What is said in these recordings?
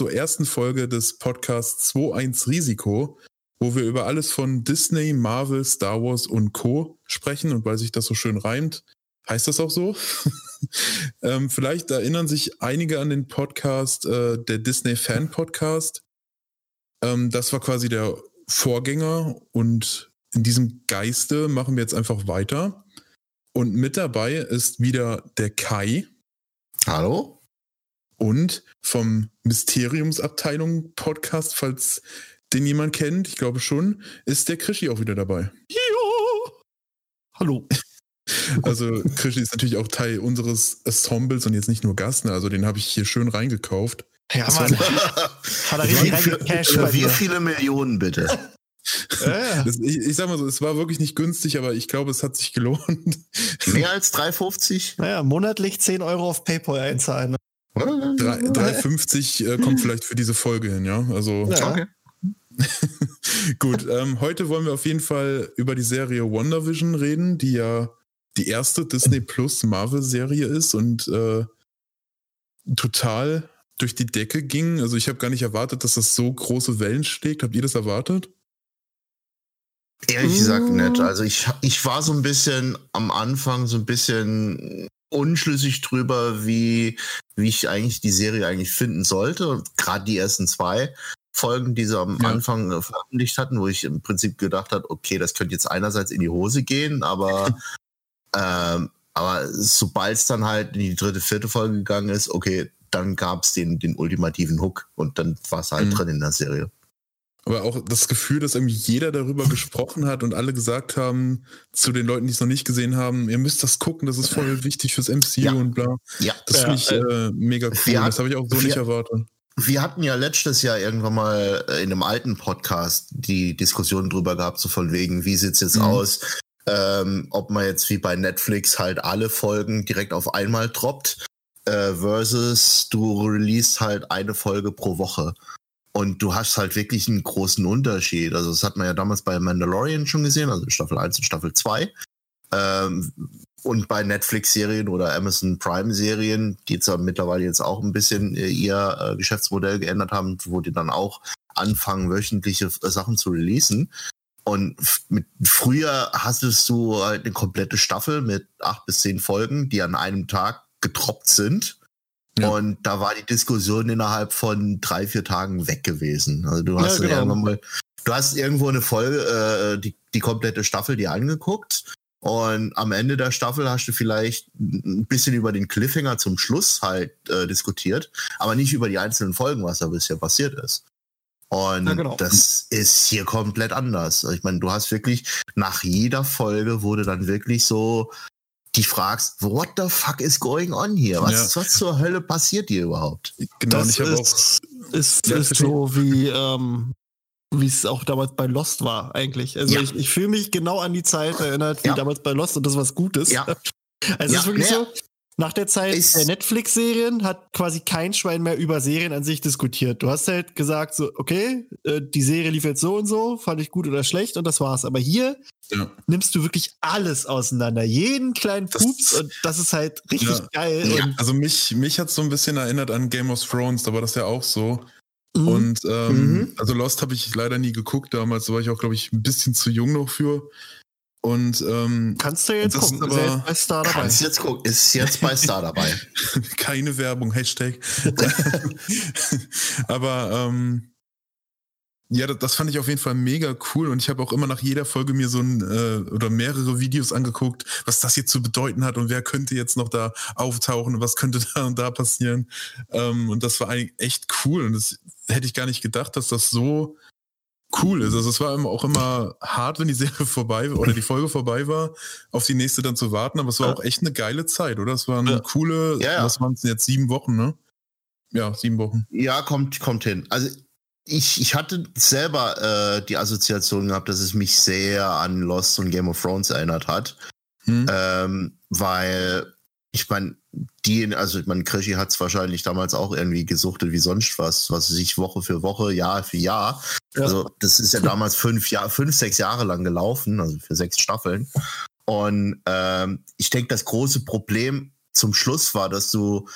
zur ersten Folge des Podcasts 2.1 Risiko, wo wir über alles von Disney, Marvel, Star Wars und Co. sprechen. Und weil sich das so schön reimt, heißt das auch so. ähm, vielleicht erinnern sich einige an den Podcast, äh, der Disney Fan Podcast. Ähm, das war quasi der Vorgänger und in diesem Geiste machen wir jetzt einfach weiter. Und mit dabei ist wieder der Kai. Hallo? Und vom Mysteriumsabteilung Podcast, falls den jemand kennt, ich glaube schon, ist der Krischi auch wieder dabei. Ja. Hallo. Also Krischi ist natürlich auch Teil unseres Ensembles und jetzt nicht nur Gast, ne? also den habe ich hier schön reingekauft. Ja, Mann. Hat er richtig reingecasht Für wie viele Millionen bitte? Ja. Das, ich, ich sag mal so, es war wirklich nicht günstig, aber ich glaube, es hat sich gelohnt. Mehr als 3,50? Naja, monatlich 10 Euro auf PayPal einzahlen. 3,50 äh, kommt vielleicht für diese Folge hin, ja. Also Ja. Okay. gut. Ähm, heute wollen wir auf jeden Fall über die Serie WandaVision reden, die ja die erste Disney Plus Marvel-Serie ist und äh, total durch die Decke ging. Also ich habe gar nicht erwartet, dass das so große Wellen schlägt. Habt ihr das erwartet? Ehrlich gesagt nicht. Also ich, ich war so ein bisschen am Anfang so ein bisschen unschlüssig drüber, wie, wie ich eigentlich die Serie eigentlich finden sollte. Und gerade die ersten zwei Folgen, die sie am Ja. Anfang äh, veröffentlicht hatten, wo ich im Prinzip gedacht habe, okay, das könnte jetzt einerseits in die Hose gehen, aber, ähm, aber sobald es dann halt in die dritte, vierte Folge gegangen ist, okay, dann gab es den, den ultimativen Hook und dann war es halt Mhm. drin in der Serie. Aber auch das Gefühl, dass irgendwie jeder darüber gesprochen hat und alle gesagt haben, zu den Leuten, die es noch nicht gesehen haben, ihr müsst das gucken, das ist voll wichtig fürs MCU Ja. und bla. Ja, Das Ja, finde ich äh, mega cool. wir das habe ich auch so wir- nicht erwartet. Wir hatten ja letztes Jahr irgendwann mal äh, in einem alten Podcast die Diskussion drüber gehabt, so von wegen, wie sieht's jetzt Mhm. aus, ähm, ob man jetzt wie bei Netflix halt alle Folgen direkt auf einmal droppt, äh, versus du release halt eine Folge pro Woche. Und du hast halt wirklich einen großen Unterschied. Also das hat man ja damals bei Mandalorian schon gesehen, also Staffel 1 und Staffel 2. Ähm, und bei Netflix-Serien oder Amazon Prime-Serien, die aber mittlerweile jetzt auch ein bisschen äh, ihr äh, Geschäftsmodell geändert haben, wo die dann auch anfangen, wöchentliche äh, Sachen zu releasen. Und mit, früher hattest du halt eine komplette Staffel mit acht bis zehn Folgen, die an einem Tag getroppt sind. Ja. Und da war die Diskussion innerhalb von drei, vier Tagen weg gewesen. Also du hast Ja, genau. irgendwann mal, du hast irgendwo eine Folge, äh, die, die komplette Staffel dir angeguckt. Und am Ende der Staffel hast du vielleicht ein bisschen über den Cliffhanger zum Schluss halt äh, diskutiert, aber nicht über die einzelnen Folgen, was da bisher passiert ist. Und Ja, genau. das ist hier komplett anders. Ich meine, du hast wirklich nach jeder Folge wurde dann wirklich so, die fragst, what the fuck is going on hier? Was, was zur Hölle passiert hier überhaupt? Genau, Das ich habe auch. ist, ist, Ja, ist so wie, ähm, wie es auch damals bei Lost war, eigentlich. Also Ja. ich, ich fühle mich genau an die Zeit erinnert, wie Ja. damals bei Lost und das was Gutes. Ja. Also es Ja, ist wirklich so, nach der Zeit Ist- der Netflix-Serien hat quasi kein Schwein mehr über Serien an sich diskutiert. Du hast halt gesagt, so, okay, äh, die Serie lief jetzt so und so, fand ich gut oder schlecht und das war's. Aber hier Ja. nimmst du wirklich alles auseinander. Jeden kleinen Das- Pups und das ist halt richtig Ja. geil. Ja. Also mich, mich hat so ein bisschen erinnert an Game of Thrones, da war das ja auch so. Mhm. Und ähm, Mhm. also Lost habe ich leider nie geguckt damals, da war ich auch, glaube ich, ein bisschen zu jung noch für. Und ähm, Kannst du jetzt Das gucken, ist ist aber- jetzt bei Star dabei. Kannst jetzt gucken, ist jetzt bei Star dabei. keine Werbung, Hashtag. Aber ähm, ja, das, das fand ich auf jeden Fall mega cool und ich habe auch immer nach jeder Folge mir so ein äh, oder mehrere Videos angeguckt, was das jetzt zu bedeuten hat und wer könnte jetzt noch da auftauchen und was könnte da und da passieren. Ähm, und das war eigentlich echt cool und das hätte ich gar nicht gedacht, dass das so cool ist. Also es war immer auch immer hart, wenn die Serie vorbei oder die Folge vorbei war, auf die nächste dann zu warten, aber es war Ja. auch echt eine geile Zeit, oder? Es waren Ja. coole, Ja, ja. was waren es denn jetzt, sieben Wochen, ne? Ja, sieben Wochen. Ja, kommt, kommt hin. Also ich, ich hatte selber äh, die Assoziation gehabt, dass es mich sehr an Lost und Game of Thrones erinnert hat. Hm? Ähm, weil ich meine, die, also ich meine, Krischi hat es wahrscheinlich damals auch irgendwie gesuchtet wie sonst was, was sich Woche für Woche, Jahr für Jahr. Ja. Also das ist ja damals fünf Jahr, fünf, sechs Jahre lang gelaufen, also für sechs Staffeln. Und ähm, ich denke, das große Problem zum Schluss war, dass du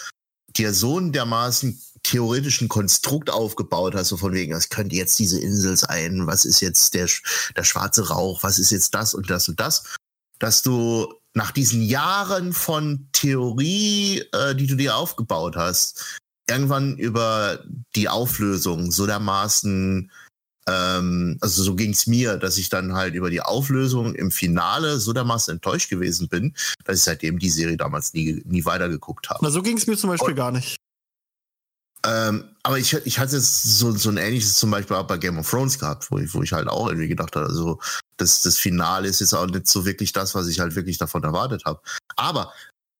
dir so dermaßen theoretischen Konstrukt aufgebaut hast, so von wegen, was könnte jetzt diese Insel sein, was ist jetzt der, der schwarze Rauch, was ist jetzt das und das und das, dass du nach diesen Jahren von Theorie, äh, die du dir aufgebaut hast, irgendwann über die Auflösung so dermaßen, ähm, also so ging es mir, dass ich dann halt über die Auflösung im Finale so dermaßen enttäuscht gewesen bin, dass ich seitdem die Serie damals nie, nie weitergeguckt habe. Na, so ging es mir zum Beispiel und, gar nicht. Ähm, aber ich, ich hatte so, so ein ähnliches zum Beispiel auch bei Game of Thrones gehabt, wo ich, wo ich halt auch irgendwie gedacht habe, also das, das Finale ist jetzt auch nicht so wirklich das, was ich halt wirklich davon erwartet habe. Aber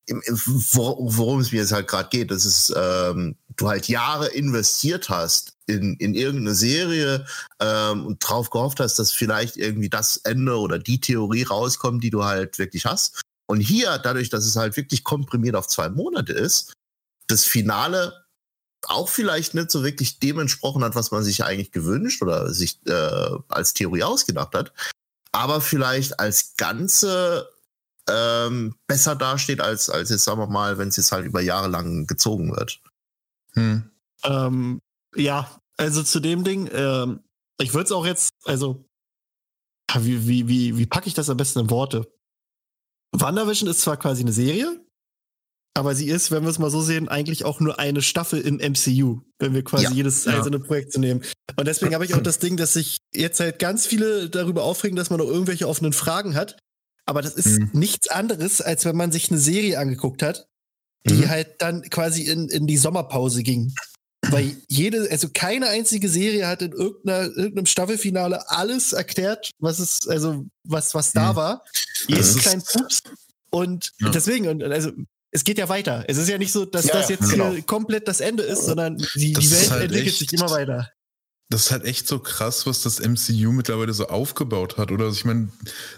worum es mir jetzt halt gerade geht, das ist, ähm, du halt Jahre investiert hast in, in irgendeine Serie ähm, und drauf gehofft hast, dass vielleicht irgendwie das Ende oder die Theorie rauskommt, die du halt wirklich hast. Und hier, dadurch, dass es halt wirklich komprimiert auf zwei Monate ist, das Finale auch vielleicht nicht so wirklich dem entsprochen hat, was man sich eigentlich gewünscht oder sich äh, als Theorie ausgedacht hat, aber vielleicht als Ganze ähm, besser dasteht, als, als jetzt, sagen wir mal, wenn es jetzt halt über Jahre lang gezogen wird. Hm. Ähm, ja, also zu dem Ding, ähm, ich würde es auch jetzt, also, wie, wie, wie, wie packe ich das am besten in Worte? WandaVision ist zwar quasi eine Serie, aber sie ist, wenn wir es mal so sehen, eigentlich auch nur eine Staffel im MCU, wenn wir quasi ja, jedes ja. einzelne Projekt zu nehmen. Und deswegen habe ich auch das Ding, dass sich jetzt halt ganz viele darüber aufregen, dass man noch irgendwelche offenen Fragen hat. Aber das ist mhm. nichts anderes, als wenn man sich eine Serie angeguckt hat, die mhm. halt dann quasi in, in die Sommerpause ging. Weil jede, also keine einzige Serie hat in irgendeiner, irgendeinem Staffelfinale alles erklärt, was es, also was, was da mhm. war. Jeden kleinen Pups. Und ja. deswegen, und also es geht ja weiter. Es ist ja nicht so, dass ja, das jetzt genau. hier komplett das Ende ist, sondern die, die Welt halt entwickelt echt, sich immer weiter. Das ist halt echt so krass, was das MCU mittlerweile so aufgebaut hat, oder? Also ich meine,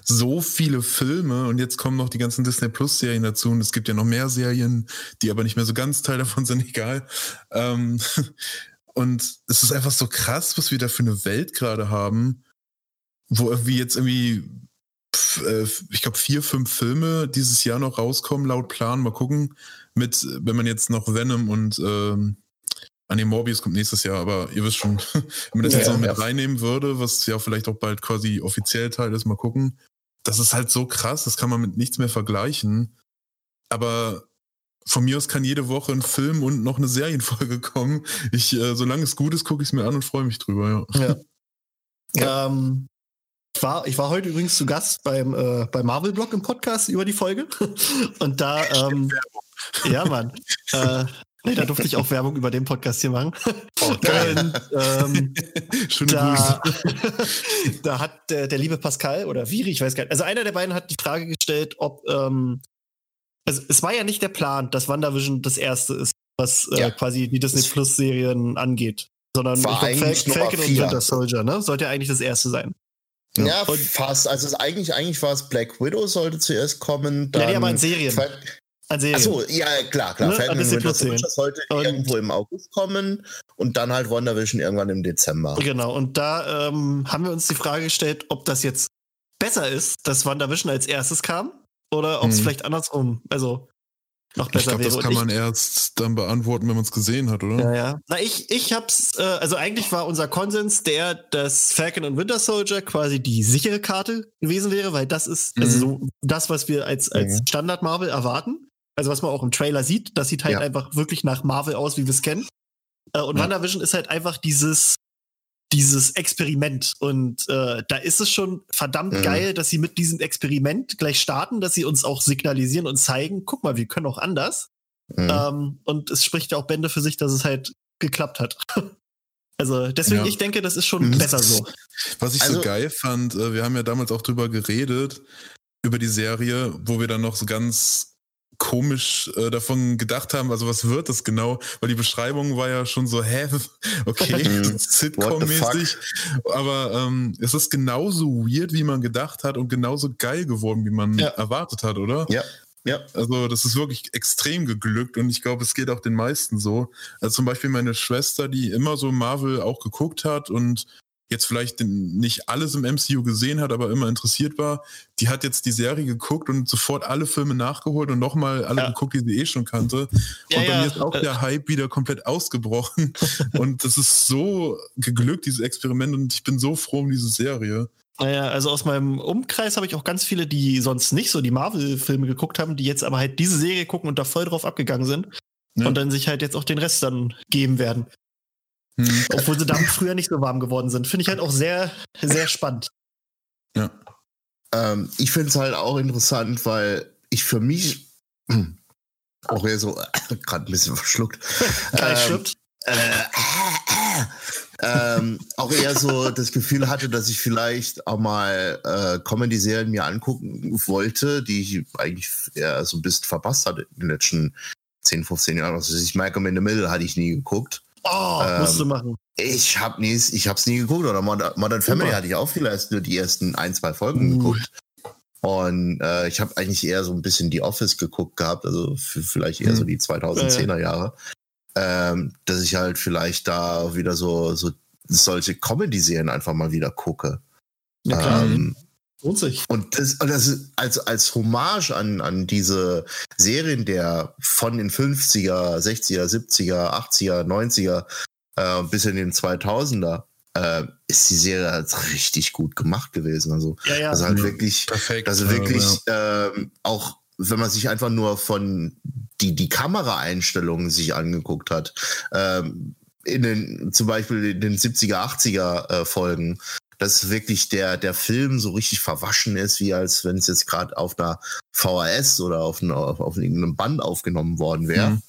so viele Filme und jetzt kommen noch die ganzen Disney Plus Serien dazu und es gibt ja noch mehr Serien, die aber nicht mehr so ganz Teil davon sind, egal. Ähm, und es ist einfach so krass, was wir da für eine Welt gerade haben, wo irgendwie jetzt irgendwie ich glaube, vier, fünf Filme dieses Jahr noch rauskommen, laut Plan. Mal gucken. Mit, wenn man jetzt noch Venom und ähm, Ah nee, Morbius kommt nächstes Jahr, aber ihr wisst schon, wenn man das ja, jetzt noch mit ja. reinnehmen würde, was ja vielleicht auch bald quasi offiziell Teil ist, mal gucken. Das ist halt so krass, das kann man mit nichts mehr vergleichen. Aber von mir aus kann jede Woche ein Film und noch eine Serienfolge kommen. Ich, äh, solange es gut ist, gucke ich es mir an und freue mich drüber, ja. ja. Ähm, ich war, ich war heute übrigens zu Gast beim, äh, beim Marvel-Blog im Podcast über die Folge. Und da, ähm, ja, Mann. Äh, nee, da durfte ich auch Werbung über den Podcast hier machen. Oh, geil. Und, ähm, Schöne da, da hat der, der liebe Pascal oder Viri, ich weiß gar nicht, also einer der beiden hat die Frage gestellt, ob, ähm, also es war ja nicht der Plan, dass WandaVision das erste ist, was äh, ja. quasi die Disney Plus Serien angeht, sondern war ich glaub, Falcon und Winter Soldier, ne? Sollte ja eigentlich das erste sein. Ja, ja fast. Also eigentlich, eigentlich war es Black Widow sollte zuerst kommen. Dann ja, nee, aber in Serien. An Serien. Achso, ja, klar, klar. Ne? Falcon Winter Soldier sollte und irgendwo im August kommen und dann halt WandaVision irgendwann im Dezember. Genau, und da ähm, haben wir uns die Frage gestellt, ob das jetzt besser ist, dass WandaVision als erstes kam oder ob es hm. vielleicht andersrum, also noch besser ich glaub, wäre. Das kann man erst dann beantworten, wenn man es gesehen hat, oder? Ja, ja. Na, ich, ich hab's, äh, also eigentlich war unser Konsens der, dass Falcon und Winter Soldier quasi die sichere Karte gewesen wäre, weil das ist also mhm. also so das, was wir als, als mhm. Standard Marvel erwarten. Also was man auch im Trailer sieht, das sieht halt ja. einfach wirklich nach Marvel aus, wie wir es kennen. Äh, und ja. WandaVision ist halt einfach dieses dieses Experiment. Und äh, da ist es schon verdammt mhm. geil, dass sie mit diesem Experiment gleich starten, dass sie uns auch signalisieren und zeigen, guck mal, wir können auch anders. Mhm. Ähm, und es spricht ja auch Bände für sich, dass es halt geklappt hat. also deswegen, ja. ich denke, das ist schon mhm. besser so. Was ich also, so geil fand, äh, wir haben ja damals auch drüber geredet, über die Serie, wo wir dann noch so ganz komisch äh, davon gedacht haben, also was wird das genau? Weil die Beschreibung war ja schon so, hä, okay, mhm. Sitcom-mäßig. Aber ähm, es ist genauso weird, wie man gedacht hat und genauso geil geworden, wie man ja. erwartet hat, oder? Ja. Ja. Also das ist wirklich extrem geglückt und ich glaube, es geht auch den meisten so. Also zum Beispiel meine Schwester, die immer so Marvel auch geguckt hat und jetzt vielleicht nicht alles im MCU gesehen hat, aber immer interessiert war, die hat jetzt die Serie geguckt und sofort alle Filme nachgeholt und nochmal alle ja. geguckt, die sie eh schon kannte. Ja, und bei ja. mir ist auch der Hype wieder komplett ausgebrochen. und das ist so geglückt, dieses Experiment, und ich bin so froh um diese Serie. Naja, also aus meinem Umkreis habe ich auch ganz viele, die sonst nicht so die Marvel-Filme geguckt haben, die jetzt aber halt diese Serie gucken und da voll drauf abgegangen sind. Ja. Und dann sich halt jetzt auch den Rest dann geben werden. Hm. Obwohl sie damit früher nicht so warm geworden sind. Finde ich halt auch sehr, sehr spannend. Ja. Ähm, ich finde es halt auch interessant, weil ich für mich auch eher so gerade ein bisschen verschluckt. ähm, äh, äh, ähm, auch eher so das Gefühl hatte, dass ich vielleicht auch mal äh, Comedy-Serien mir angucken wollte, die ich eigentlich eher so ein bisschen verpasst hatte in den letzten 10, 15 Jahren. Also ich Malcolm in the Middle hatte ich nie geguckt. Oh, ähm, musst du machen. Ich habe nie, ich hab's nie geguckt. Oder Modern, Modern Family hatte ich auch vielleicht nur die ersten ein, zwei Folgen uh. geguckt. Und äh, ich habe eigentlich eher so ein bisschen die Office geguckt gehabt, also vielleicht eher hm. so die 2010er Jahre. Ähm, dass ich halt vielleicht da wieder so, so solche Comedy-Serien einfach mal wieder gucke. Ja. Ähm, Lohnt sich. Und das, und das als, als Hommage an, an diese Serien der von den 50er, 60er, 70er, 80er, 90er äh, bis in den 2000er äh, ist die Serie halt richtig gut gemacht gewesen. Also, ja, ja. also halt wirklich, Perfekt. also wirklich ja. ähm, auch wenn man sich einfach nur von die, die Kameraeinstellungen sich angeguckt hat, ähm, in den, zum Beispiel in den 70er, 80er äh, Folgen, dass wirklich der, der Film so richtig verwaschen ist, wie als wenn es jetzt gerade auf einer VHS oder auf, einer, auf, irgendeinem Band aufgenommen worden wäre. Mhm.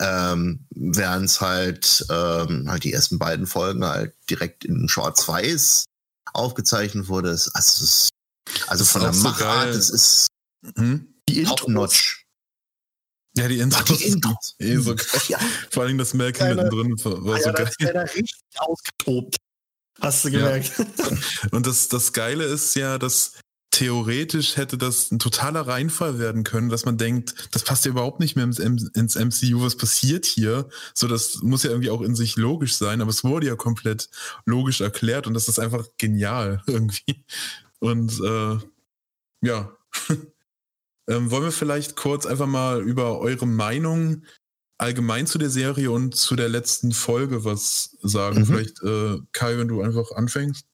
Ähm, während es halt, ähm, halt die ersten beiden Folgen halt direkt in Schwarz-Weiß aufgezeichnet wurde. Also, ist, also von der Machart, das ist mhm. die Top-Notch. Ja, die Intros. Ach, die Intros. Eh so. Ja. Vor allem das Merken mittendrin war ja, so geil. Da richtig ausgetobt. Hast du gemerkt. Ja. Und das, das Geile ist ja, dass theoretisch hätte das ein totaler Reinfall werden können, dass man denkt, das passt ja überhaupt nicht mehr ins, MCU, was passiert hier? So, das muss ja irgendwie auch in sich logisch sein, aber es wurde ja komplett logisch erklärt und das ist einfach genial irgendwie. Und äh, ja. ähm, wollen wir vielleicht kurz einfach mal über eure Meinung allgemein zu der Serie und zu der letzten Folge was sagen. Mhm. Vielleicht, äh, Kai, wenn du einfach anfängst.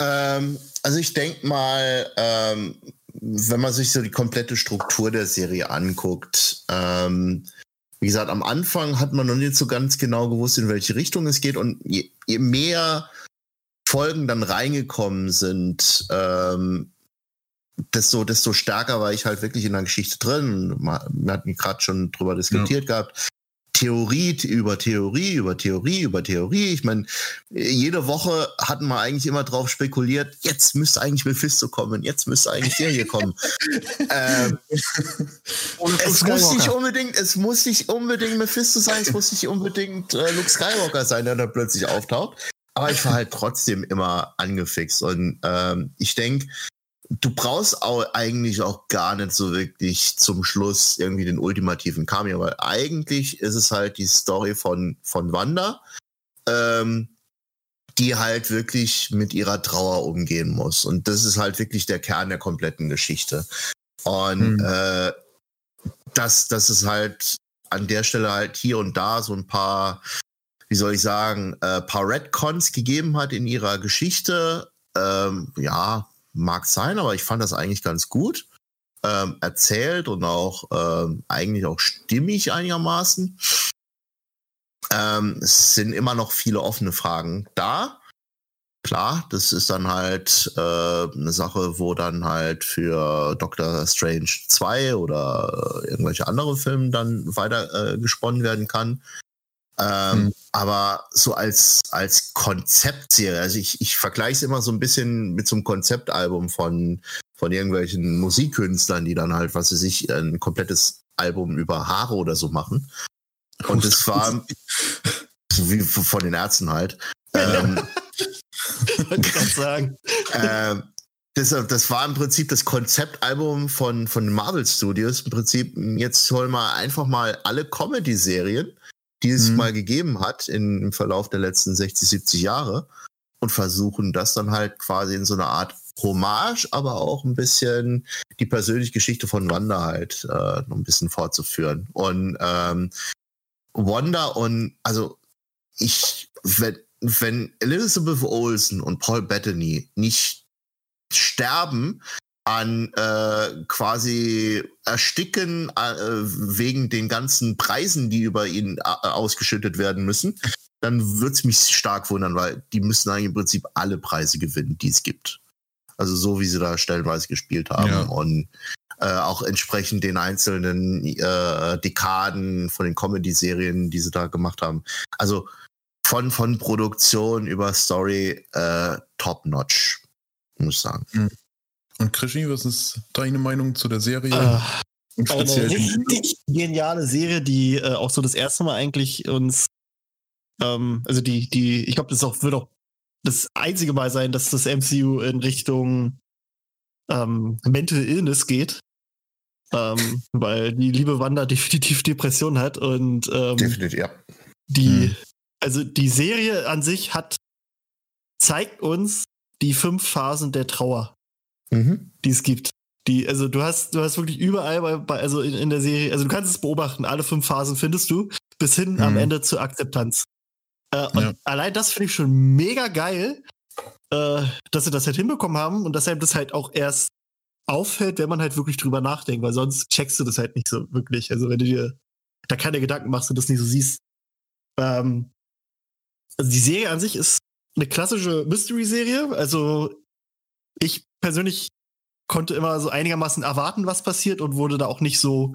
Ähm, also ich denke mal, ähm, wenn man sich so die komplette Struktur der Serie anguckt, ähm, wie gesagt, am Anfang hat man noch nicht so ganz genau gewusst, in welche Richtung es geht. Und je, je mehr Folgen dann reingekommen sind, ähm, desto, desto stärker war ich halt wirklich in der Geschichte drin. Wir hatten gerade schon drüber diskutiert ja. gehabt. Theorie über Theorie über Theorie über Theorie. Ich meine, jede Woche hatten wir eigentlich immer drauf spekuliert, jetzt müsste eigentlich Mephisto kommen, jetzt müsste eigentlich der hier kommen. ähm, es muss nicht unbedingt, es muss nicht unbedingt Mephisto sein, es muss nicht unbedingt äh, Luke Skywalker sein, der da plötzlich auftaucht. Aber ich war halt trotzdem immer angefixt. Und ähm, ich denke, du brauchst auch eigentlich auch gar nicht so wirklich zum Schluss irgendwie den ultimativen Cameo, weil eigentlich ist es halt die Story von, von Wanda, ähm, die halt wirklich mit ihrer Trauer umgehen muss. Und das ist halt wirklich der Kern der kompletten Geschichte. Und hm. äh, dass, dass es halt an der Stelle halt hier und da so ein paar, wie soll ich sagen, äh, paar Redcons gegeben hat in ihrer Geschichte. Ähm, ja, mag sein, aber ich fand das eigentlich ganz gut ähm, erzählt und auch ähm, eigentlich auch stimmig einigermaßen. Ähm, es sind immer noch viele offene Fragen da. Klar, das ist dann halt äh, eine Sache, wo dann halt für Doctor Strange 2 oder irgendwelche andere Filme dann weiter äh, gesponnen werden kann. Ähm, mhm. Aber so als, als Konzeptserie, also ich, ich vergleiche es immer so ein bisschen mit so einem Konzeptalbum von, von irgendwelchen Musikkünstlern, die dann halt, was weiß ich, ein komplettes Album über Haare oder so machen. Und das war so wie von den Ärzten halt. Ähm, ich kann sagen. Ähm, das, das war im Prinzip das Konzeptalbum von, von Marvel Studios. Im Prinzip, jetzt holen wir einfach mal alle Comedy-Serien die es mhm. mal gegeben hat in, im Verlauf der letzten 60, 70 Jahre und versuchen das dann halt quasi in so einer Art Hommage, aber auch ein bisschen die persönliche Geschichte von Wanda halt äh, noch ein bisschen fortzuführen. Und ähm, Wanda und also ich, wenn, wenn Elizabeth Olsen und Paul Bettany nicht sterben an äh, quasi Ersticken äh, wegen den ganzen Preisen, die über ihn äh, ausgeschüttet werden müssen, dann würde es mich stark wundern, weil die müssen eigentlich im Prinzip alle Preise gewinnen, die es gibt. Also so wie sie da stellenweise gespielt haben ja. und äh, auch entsprechend den einzelnen äh, Dekaden von den Comedy-Serien, die sie da gemacht haben. Also von, von Produktion über Story äh, top-notch, muss ich sagen. Hm. Und Krischi, was ist deine Meinung zu der Serie? Äh, eine richtig geniale Serie, die äh, auch so das erste Mal eigentlich uns, ähm, also die, die, ich glaube, das auch, wird auch das einzige Mal sein, dass das MCU in Richtung ähm, Mental Illness geht. Ähm, weil die liebe Wanda definitiv Depression hat und ähm, definitiv, ja. Die, hm. also die Serie an sich hat, zeigt uns die fünf Phasen der Trauer, mhm. die es gibt. Die, also du hast, du hast wirklich überall bei, bei also in, in, der Serie, also du kannst es beobachten, alle fünf Phasen findest du, bis hin mhm. am Ende zur Akzeptanz. Äh, und ja. allein das finde ich schon mega geil, äh, dass sie das halt hinbekommen haben und dass einem das halt auch erst auffällt, wenn man halt wirklich drüber nachdenkt, weil sonst checkst du das halt nicht so wirklich. Also wenn du dir da keine Gedanken machst und das nicht so siehst. Ähm, also die Serie an sich ist eine klassische Mystery-Serie. Also ich persönlich konnte immer so einigermaßen erwarten, was passiert und wurde da auch nicht so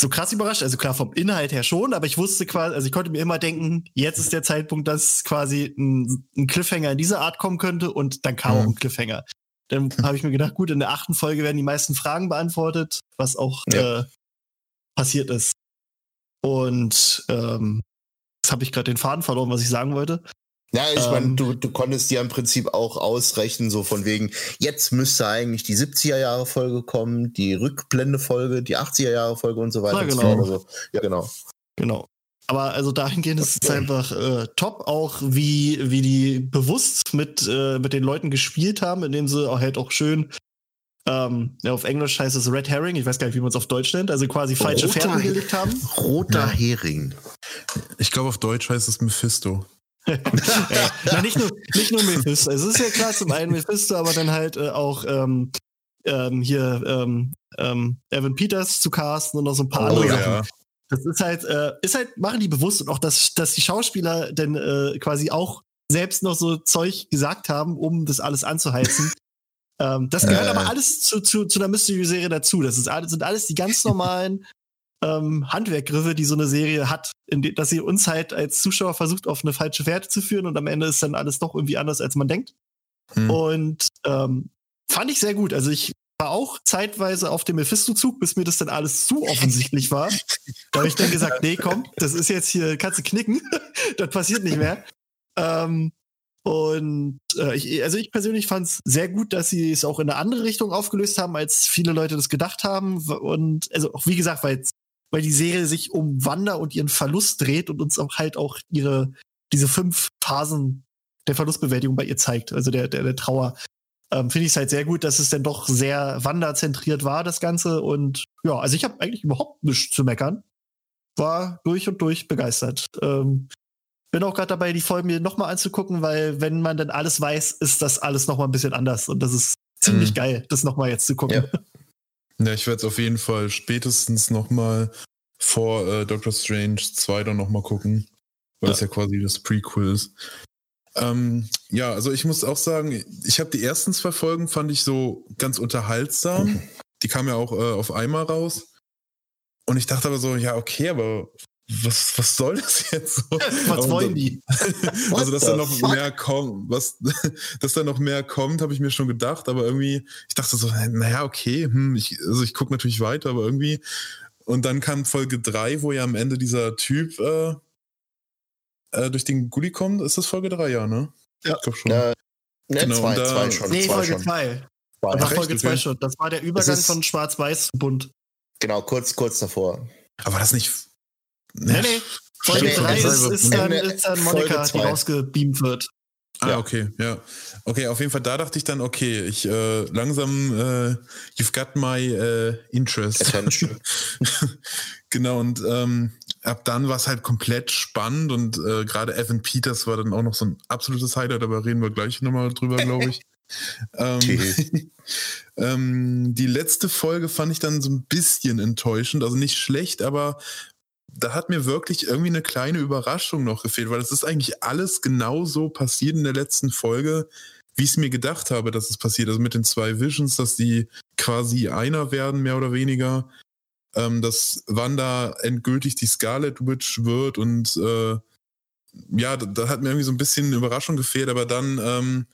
so krass überrascht. Also klar, vom Inhalt her schon, aber ich wusste quasi, also ich konnte mir immer denken, jetzt ist der Zeitpunkt, dass quasi ein, ein Cliffhanger in dieser Art kommen könnte und dann kam mhm. auch ein Cliffhanger. Dann habe ich mir gedacht, gut, in der achten Folge werden die meisten Fragen beantwortet, was auch ja. äh, passiert ist. Und ähm, jetzt habe ich gerade den Faden verloren, was ich sagen wollte. Ja, ich ähm, meine, du, du konntest dir im Prinzip auch ausrechnen, so von wegen, jetzt müsste eigentlich die 70er-Jahre-Folge kommen, die Rückblende-Folge, die 80er-Jahre-Folge und so weiter. Ja, genau. Und so. Ja, genau. Genau. Aber also dahingehend ist es einfach äh, top, auch wie, wie die bewusst mit, äh, mit den Leuten gespielt haben, indem sie auch halt auch schön ähm, ja, auf Englisch heißt es Red Herring, ich weiß gar nicht, wie man es auf Deutsch nennt, also quasi falsche Roter, Fährten gelegt haben. Roter ja. Hering. Ich glaube, auf Deutsch heißt es Mephisto ja, na, nicht nur, nicht nur Mephisto. Es ist ja klar zum einen Mephisto, aber dann halt äh, auch ähm, ähm, hier ähm, ähm Evan Peters zu casten und noch so ein paar oh, andere Sachen. Ja. Das ist halt, äh, ist halt, machen die bewusst und auch, dass, dass die Schauspieler dann äh, quasi auch selbst noch so Zeug gesagt haben, um das alles anzuheizen. ähm, das gehört äh. aber alles zu, zu, zu einer Mystery-Serie dazu. Das ist, sind alles die ganz normalen ähm, Handwerkgriffe, die so eine Serie hat, in die, dass sie uns halt als Zuschauer versucht, auf eine falsche Fährte zu führen und am Ende ist dann alles doch irgendwie anders, als man denkt. Hm. Und ähm, fand ich sehr gut. Also ich war auch zeitweise auf dem Mephisto-Zug, bis mir das dann alles zu offensichtlich war. da habe ich dann gesagt, nee, komm, das ist jetzt hier, kannst du knicken, das passiert nicht mehr. Ähm, und äh, ich, also ich persönlich fand es sehr gut, dass sie es auch in eine andere Richtung aufgelöst haben, als viele Leute das gedacht haben. Und also auch wie gesagt, weil weil die Serie sich um Wanda und ihren Verlust dreht und uns auch halt auch ihre, diese fünf Phasen der Verlustbewältigung bei ihr zeigt, also der, der, der Trauer. Ähm, Finde ich es halt sehr gut, dass es dann doch sehr Wanda-zentriert war, das Ganze. Und ja, also ich habe eigentlich überhaupt nichts zu meckern. War durch und durch begeistert. Ähm, bin auch gerade dabei, die Folgen mir nochmal anzugucken, weil wenn man dann alles weiß, ist das alles nochmal ein bisschen anders. Und das ist ziemlich mhm. geil, das nochmal jetzt zu gucken. Ja. Ja, ich werde es auf jeden Fall spätestens nochmal vor äh, Doctor Strange 2 dann nochmal gucken, weil ja. es ja quasi das Prequel ist. Ähm, ja, also ich muss auch sagen, ich habe die ersten zwei Folgen fand ich so ganz unterhaltsam. Mhm. Die kamen ja auch äh, auf einmal raus. Und ich dachte aber so, ja, okay, aber was, was soll das jetzt so? Was wollen die? also, dass da noch fuck? mehr kommt, was, dass da noch mehr kommt, habe ich mir schon gedacht, aber irgendwie, ich dachte so, naja, okay, hm, ich, also ich gucke natürlich weiter, aber irgendwie. Und dann kam Folge 3, wo ja am Ende dieser Typ äh, äh, durch den Gully kommt. Ist das Folge 3, ja, ne? Ja. Ich glaube schon. Äh, ne, genau, zwei, da, zwei schon. Nee, zwei Folge 2. War Folge 2 schon. Das war der Übergang von Schwarz-Weiß zu Bunt. Genau, kurz, kurz davor. Aber war das nicht Nee, nee. Folge 3 ist, ist, dann, ist dann Monika, die rausgebeamt wird. Ah, ja. okay, ja. Okay, auf jeden Fall, da dachte ich dann, okay, ich äh, langsam, äh, you've got my äh, interest. Attention. genau, und ähm, ab dann war es halt komplett spannend und äh, gerade Evan Peters war dann auch noch so ein absolutes Highlight, aber reden wir gleich nochmal drüber, glaube ich. ähm, ähm, die letzte Folge fand ich dann so ein bisschen enttäuschend, also nicht schlecht, aber da hat mir wirklich irgendwie eine kleine Überraschung noch gefehlt, weil es ist eigentlich alles genauso passiert in der letzten Folge, wie ich es mir gedacht habe, dass es passiert. Also mit den zwei Visions, dass die quasi einer werden, mehr oder weniger. Ähm, dass Wanda endgültig die Scarlet Witch wird und äh, ja, da, da, hat mir irgendwie so ein bisschen eine Überraschung gefehlt, aber dann, ähm,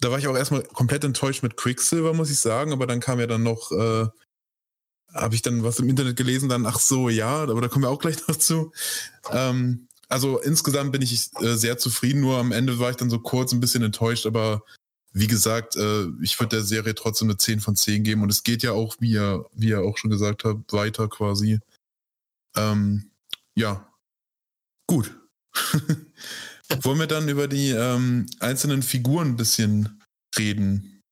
da war ich auch erstmal komplett enttäuscht mit Quicksilver, muss ich sagen, aber dann kam ja dann noch äh, habe ich dann was im Internet gelesen, dann, ach so, ja, aber da kommen wir auch gleich noch zu. Ähm, also insgesamt bin ich äh, sehr zufrieden, nur am Ende war ich dann so kurz ein bisschen enttäuscht, aber wie gesagt, äh, ich würde der Serie trotzdem eine 10 von 10 geben und es geht ja auch, wie ihr, wie ihr auch schon gesagt habt, weiter quasi. Ähm, ja, gut. Wollen wir dann über die ähm, einzelnen Figuren ein bisschen reden?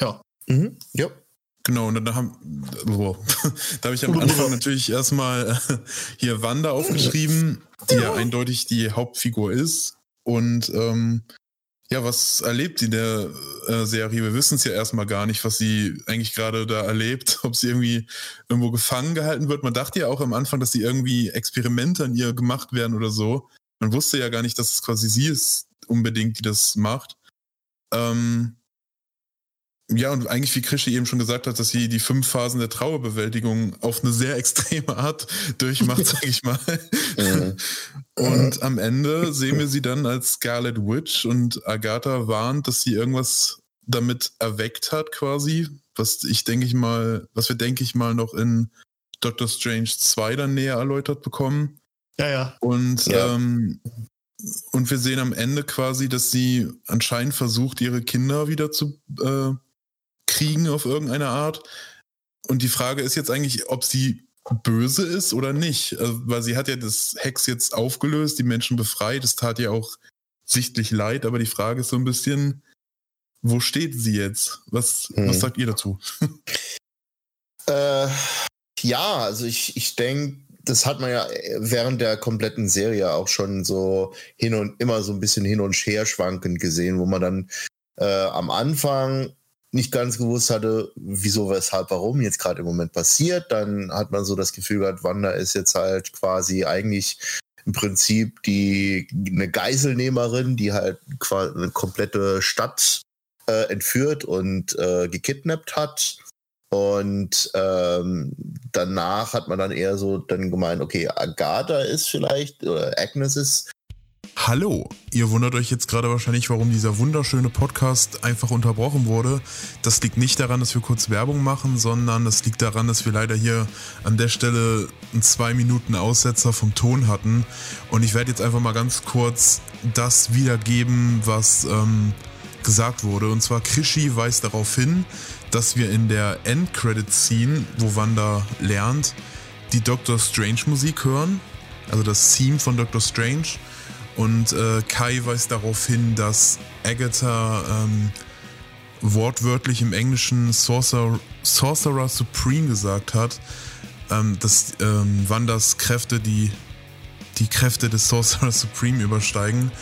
Ja. Mhm. Ja. Genau, und dann haben, wow. da habe ich am Anfang natürlich erstmal hier Wanda aufgeschrieben, die ja eindeutig die Hauptfigur ist. Und ähm, ja, was erlebt sie in der äh, Serie? Wir wissen es ja erstmal gar nicht, was sie eigentlich gerade da erlebt, ob sie irgendwie irgendwo gefangen gehalten wird. Man dachte ja auch am Anfang, dass sie irgendwie Experimente an ihr gemacht werden oder so. Man wusste ja gar nicht, dass es quasi sie ist unbedingt, die das macht. Ähm, ja, und eigentlich, wie Krischi eben schon gesagt hat, dass sie die fünf Phasen der Trauerbewältigung auf eine sehr extreme Art durchmacht, sag ich mal. Mhm. und am Ende sehen wir sie dann als Scarlet Witch und Agatha warnt, dass sie irgendwas damit erweckt hat, quasi. Was ich denke ich mal, was wir denke ich mal noch in Doctor Strange 2 dann näher erläutert bekommen. Ja, ja. Und ja. Ähm, und wir sehen am Ende quasi, dass sie anscheinend versucht, ihre Kinder wieder zu äh, kriegen auf irgendeine Art. Und die Frage ist jetzt eigentlich, ob sie böse ist oder nicht. Also, weil sie hat ja das Hex jetzt aufgelöst, die Menschen befreit. Es tat ihr auch sichtlich leid, aber die Frage ist so ein bisschen, wo steht sie jetzt? Was, hm. was sagt ihr dazu? Äh, ja, also ich, ich denke, das hat man ja während der kompletten Serie auch schon so hin und immer so ein bisschen hin und her schwankend gesehen, wo man dann äh, am Anfang nicht ganz gewusst hatte, wieso, weshalb, warum jetzt gerade im Moment passiert. Dann hat man so das Gefühl gehabt, Wanda ist jetzt halt quasi eigentlich im Prinzip die eine Geiselnehmerin, die halt quasi eine komplette Stadt äh, entführt und äh, gekidnappt hat. Und ähm, danach hat man dann eher so dann gemeint, okay, Agatha ist vielleicht oder Agnes ist Hallo, ihr wundert euch jetzt gerade wahrscheinlich, warum dieser wunderschöne Podcast einfach unterbrochen wurde. Das liegt nicht daran, dass wir kurz Werbung machen, sondern das liegt daran, dass wir leider hier an der Stelle einen zwei Minuten Aussetzer vom Ton hatten. Und ich werde jetzt einfach mal ganz kurz das wiedergeben, was ähm, gesagt wurde. Und zwar Krischi weist darauf hin, dass wir in der Endcredit-Scene, wo Wanda lernt, die Doctor Strange Musik hören. Also das Theme von Doctor Strange. Und äh, Kai weist darauf hin, dass Agatha ähm, wortwörtlich im Englischen Sorcerer, Sorcerer Supreme gesagt hat, ähm, dass ähm, Wandas Kräfte die, die Kräfte des Sorcerer Supreme übersteigen.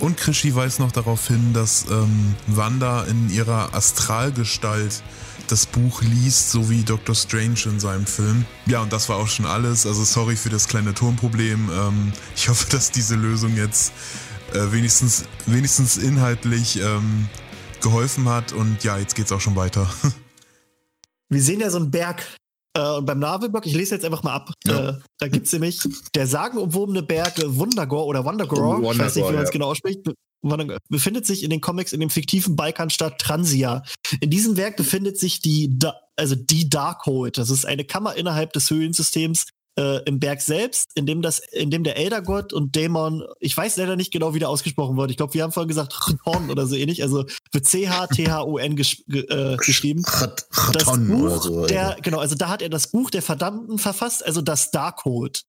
Und Krischi weist noch darauf hin, dass ähm, Wanda in ihrer Astralgestalt das Buch liest, so wie Doctor Strange in seinem Film. Ja, und das war auch schon alles. Also sorry für das kleine Tonproblem. Ähm, ich hoffe, dass diese Lösung jetzt äh, wenigstens, wenigstens inhaltlich ähm, geholfen hat. Und ja, jetzt geht's auch schon weiter. Wir sehen ja so einen Berg. Äh, beim Navelberg, ich lese jetzt einfach mal ab. Ja. Äh, da gibt es nämlich der sagenumwobene Berg Wundagor oder Wundagor, ich weiß nicht, wie man es ja. genau ausspricht, befindet sich in den Comics in dem fiktiven Balkanstadt Transia. In diesem Werk befindet sich die, also die Darkhold. Das ist eine Kammer innerhalb des Höhlensystems äh, im Berg selbst, in dem das, in dem der Eldergott und Dämon, ich weiß leider nicht genau, wie der ausgesprochen wird. Ich glaube, wir haben vorhin gesagt Chthon oder so ähnlich, also wird C-H-T-H-O-N gesch äh, geschrieben. Das Buch so, der, genau, also da hat er das Buch der Verdammten verfasst, also das Darkhold.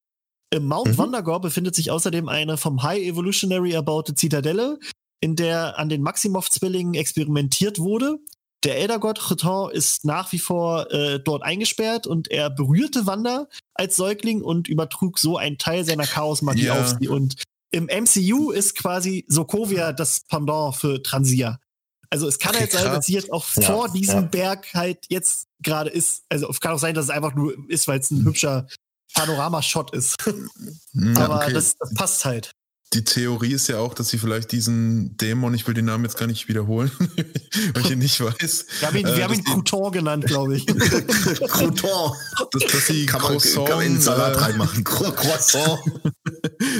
Im Mount mhm. Wandagor befindet sich außerdem eine vom High Evolutionary erbaute Zitadelle, in der an den Maximov-Zwillingen experimentiert wurde. Der Eldergott Cheton ist nach wie vor äh, dort eingesperrt und er berührte Wanda als Säugling und übertrug so einen Teil seiner Chaosmagie Ja. auf sie. Und im MCU ist quasi Sokovia das Pendant für Transia. Also es kann Okay, halt sein, dass sie jetzt auch Ja, vor diesem ja. Berg halt jetzt gerade ist. Also es kann auch sein, dass es einfach nur ist, weil es ein hübscher Panorama-Shot ist. Hm, Aber okay. das, das passt halt. Die Theorie ist ja auch, dass sie vielleicht diesen Dämon, ich will den Namen jetzt gar nicht wiederholen, weil ich ihn nicht weiß. Wir haben ihn, äh, wir haben dass ihn Couton genannt, glaube ich. Crouton. dass, dass sie Kann man, Croissant, kann man in den Salat äh, reinmachen. Cro- Croissant.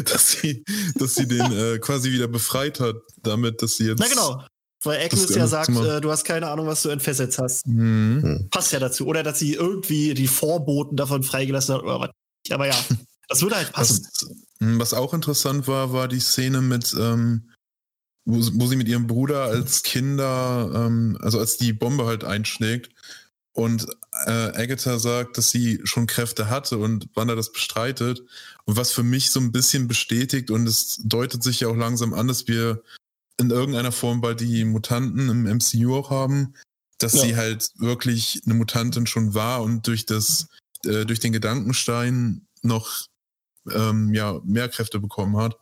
dass sie, dass sie den äh, quasi wieder befreit hat, damit, dass sie jetzt. Na genau. Weil Agnes ja sagt, äh, du hast keine Ahnung, was du entfesselt hast. Mhm. Passt ja dazu. Oder dass sie irgendwie die Vorboten davon freigelassen hat oder was. Aber ja, das würde halt passen. Was, mh, was auch interessant war, war die Szene mit, ähm, wo, wo sie mit ihrem Bruder als Kinder, ähm, also als die Bombe halt einschlägt und äh, Agatha sagt, dass sie schon Kräfte hatte und Wanda das bestreitet. Und was für mich so ein bisschen bestätigt und es deutet sich ja auch langsam an, dass wir in irgendeiner Form bald die Mutanten im MCU auch haben, dass Ja. sie halt wirklich eine Mutantin schon war und durch das, äh, durch den Gedankenstein noch ähm, ja, mehr Kräfte bekommen hat.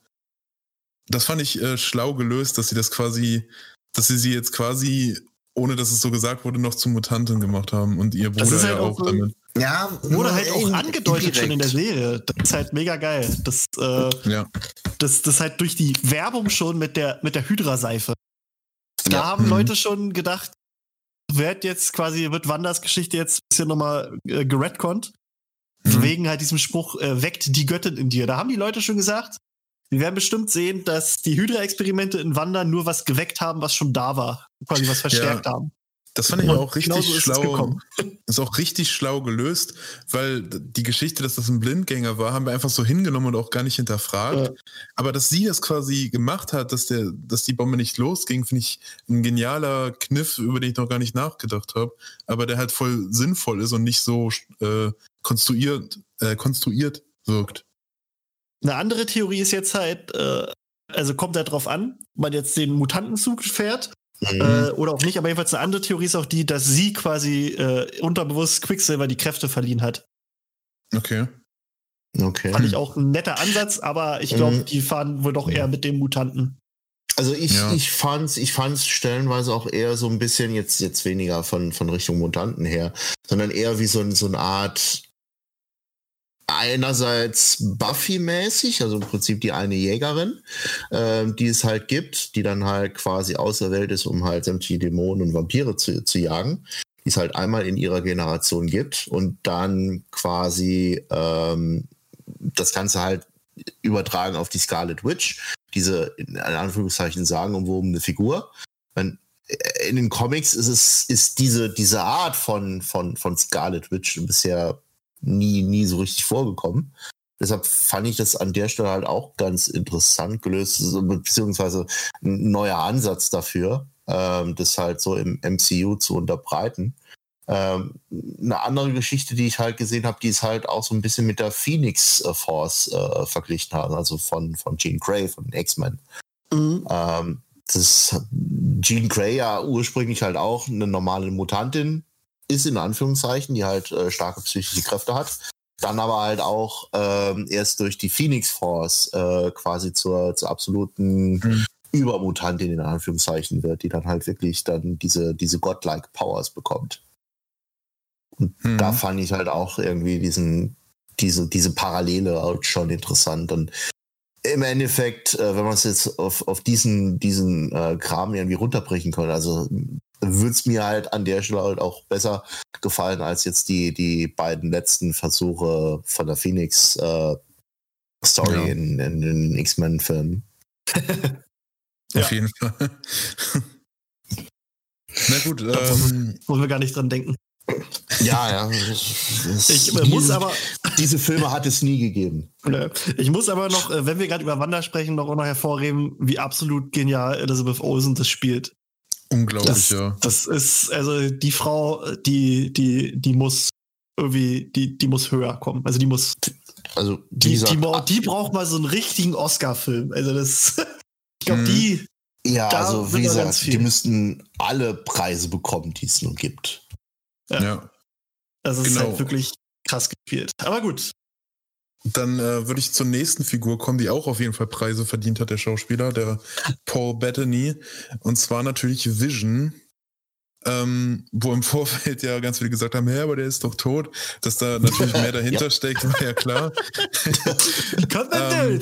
Das fand ich äh, schlau gelöst, dass sie das quasi, dass sie sie jetzt quasi, ohne dass es so gesagt wurde, noch zur Mutantin gemacht haben und ihr Bruder halt ja auch auch damit. Ja, Wurde halt auch angedeutet schon in der. Serie. Das ist halt mega geil. Das, äh, Ja. das, das halt durch die Werbung schon mit der, mit der Hydra-Seife. Da Ja. haben Mhm. Leute schon gedacht, wird jetzt quasi, wird Wanders Geschichte jetzt ein bisschen nochmal äh, geredconnt. Mhm. Wegen halt diesem Spruch, äh, weckt die Göttin in dir. Da haben die Leute schon gesagt, wir werden bestimmt sehen, dass die Hydra-Experimente in Wanda nur was geweckt haben, was schon da war. Quasi was verstärkt haben. Das fand ich aber auch richtig genauso ist es schlau. Ist auch richtig schlau gelöst, weil die Geschichte, dass das ein Blindgänger war, haben wir einfach so hingenommen und auch gar nicht hinterfragt. Ja. Aber dass sie das quasi gemacht hat, dass der, dass die Bombe nicht losging, finde ich ein genialer Kniff, über den ich noch gar nicht nachgedacht habe. Aber der halt voll sinnvoll ist und nicht so äh, konstruiert, äh, konstruiert wirkt. Eine andere Theorie ist jetzt halt, äh, also kommt halt drauf an, man jetzt den Mutantenzug fährt Mhm. äh, oder auch nicht. Aber jedenfalls eine andere Theorie ist auch die, dass sie quasi äh, unterbewusst Quicksilver die Kräfte verliehen hat. Okay. Okay. Fand ich auch ein netter Ansatz, aber ich glaube, Mhm. die fahren wohl doch eher mit dem Mutanten. Also ich, Ja. ich fand's, ich fand's stellenweise auch eher so ein bisschen jetzt, jetzt weniger von, von Richtung Mutanten her, sondern eher wie so, ein- so eine Art einerseits Buffy-mäßig, also im Prinzip die eine Jägerin, ähm, die es halt gibt, die dann halt quasi auserwählt ist, um halt sämtliche Dämonen und Vampire zu, zu jagen, die es halt einmal in ihrer Generation gibt und dann quasi ähm, das Ganze halt übertragen auf die Scarlet Witch, diese in Anführungszeichen sagenumwobene Figur. Man, äh, in den Comics ist es ist diese diese Art von von von Scarlet Witch bisher nie nie so richtig vorgekommen. Deshalb fand ich das an der Stelle halt auch ganz interessant gelöst, beziehungsweise ein neuer Ansatz dafür, ähm, das halt so im MCU zu unterbreiten. Ähm, eine andere Geschichte, die ich halt gesehen habe, die ist halt auch so ein bisschen mit der Phoenix äh, Force äh, verglichen haben, also von, von Jean Grey, von X-Men. Ähm, das Jean Grey ja ursprünglich halt auch eine normale Mutantin ist, in Anführungszeichen, die halt äh, starke psychische Kräfte hat. Dann aber halt auch ähm, erst durch die Phoenix Force äh, quasi zur, zur absoluten Mhm. Übermutantin in Anführungszeichen wird, die dann halt wirklich dann diese, diese godlike Powers bekommt. Und Mhm. da fand ich halt auch irgendwie diesen, diese, diese Parallele halt schon interessant. Und im Endeffekt, äh, wenn man es jetzt auf, auf diesen, diesen äh, Kram irgendwie runterbrechen könnte, also würde es mir halt an der Stelle halt auch besser gefallen als jetzt die, die beiden letzten Versuche von der Phoenix äh, Story Ja. in, in den X-Men-Filmen. Ja. Auf jeden Fall. Na gut, Da ähm, Wollen wir gar nicht dran denken. Ja, ja. Ich äh, muss aber, diese Filme hat es nie gegeben. Ich muss aber noch, äh, wenn wir gerade über Wanda sprechen, noch, auch noch hervorheben, wie absolut genial Elizabeth Olsen das spielt. unglaublich, Das, ja. das ist, also die Frau, die, die, die muss irgendwie, die, die muss höher kommen. Also die muss, Also, die, gesagt, die, bra- die braucht mal so einen richtigen Oscar-Film. Also das, ich glaube, Mhm. die, Ja, also wie gesagt, die müssten alle Preise bekommen, die es nun gibt. Ja. Ja. Das ist Genau. halt wirklich krass gespielt. Aber gut. Dann äh, würde ich zur nächsten Figur kommen, die auch auf jeden Fall Preise verdient hat, der Schauspieler, der Paul Bettany. Und zwar natürlich Vision. Ähm, wo im Vorfeld ja ganz viele gesagt haben, ja, aber der ist doch tot. Dass da natürlich mehr dahinter steckt, war ja klar. Kann man Ähm,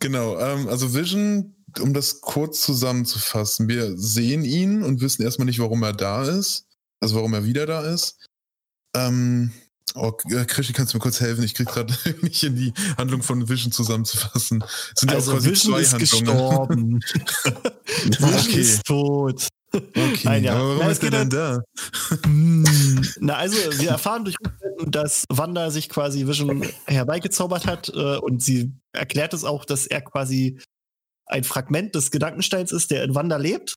genau, ähm, also Vision, um das kurz zusammenzufassen, wir sehen ihn und wissen erstmal nicht, warum er da ist, also warum er wieder da ist. Ähm, oh, äh, Krischi, kannst du mir kurz helfen? Ich krieg gerade nicht in die Handlung von Vision zusammenzufassen. Es sind ja auch Also quasi Vision zwei ist Handlungen. gestorben. Vision Okay. ist tot. Okay, Nein, ja. aber warum Na, ist er denn da? Hm. Na, also wir erfahren durch dass Wanda sich quasi Vision herbeigezaubert hat äh, und sie erklärt es auch, dass er quasi ein Fragment des Gedankensteins ist, der in Wanda lebt.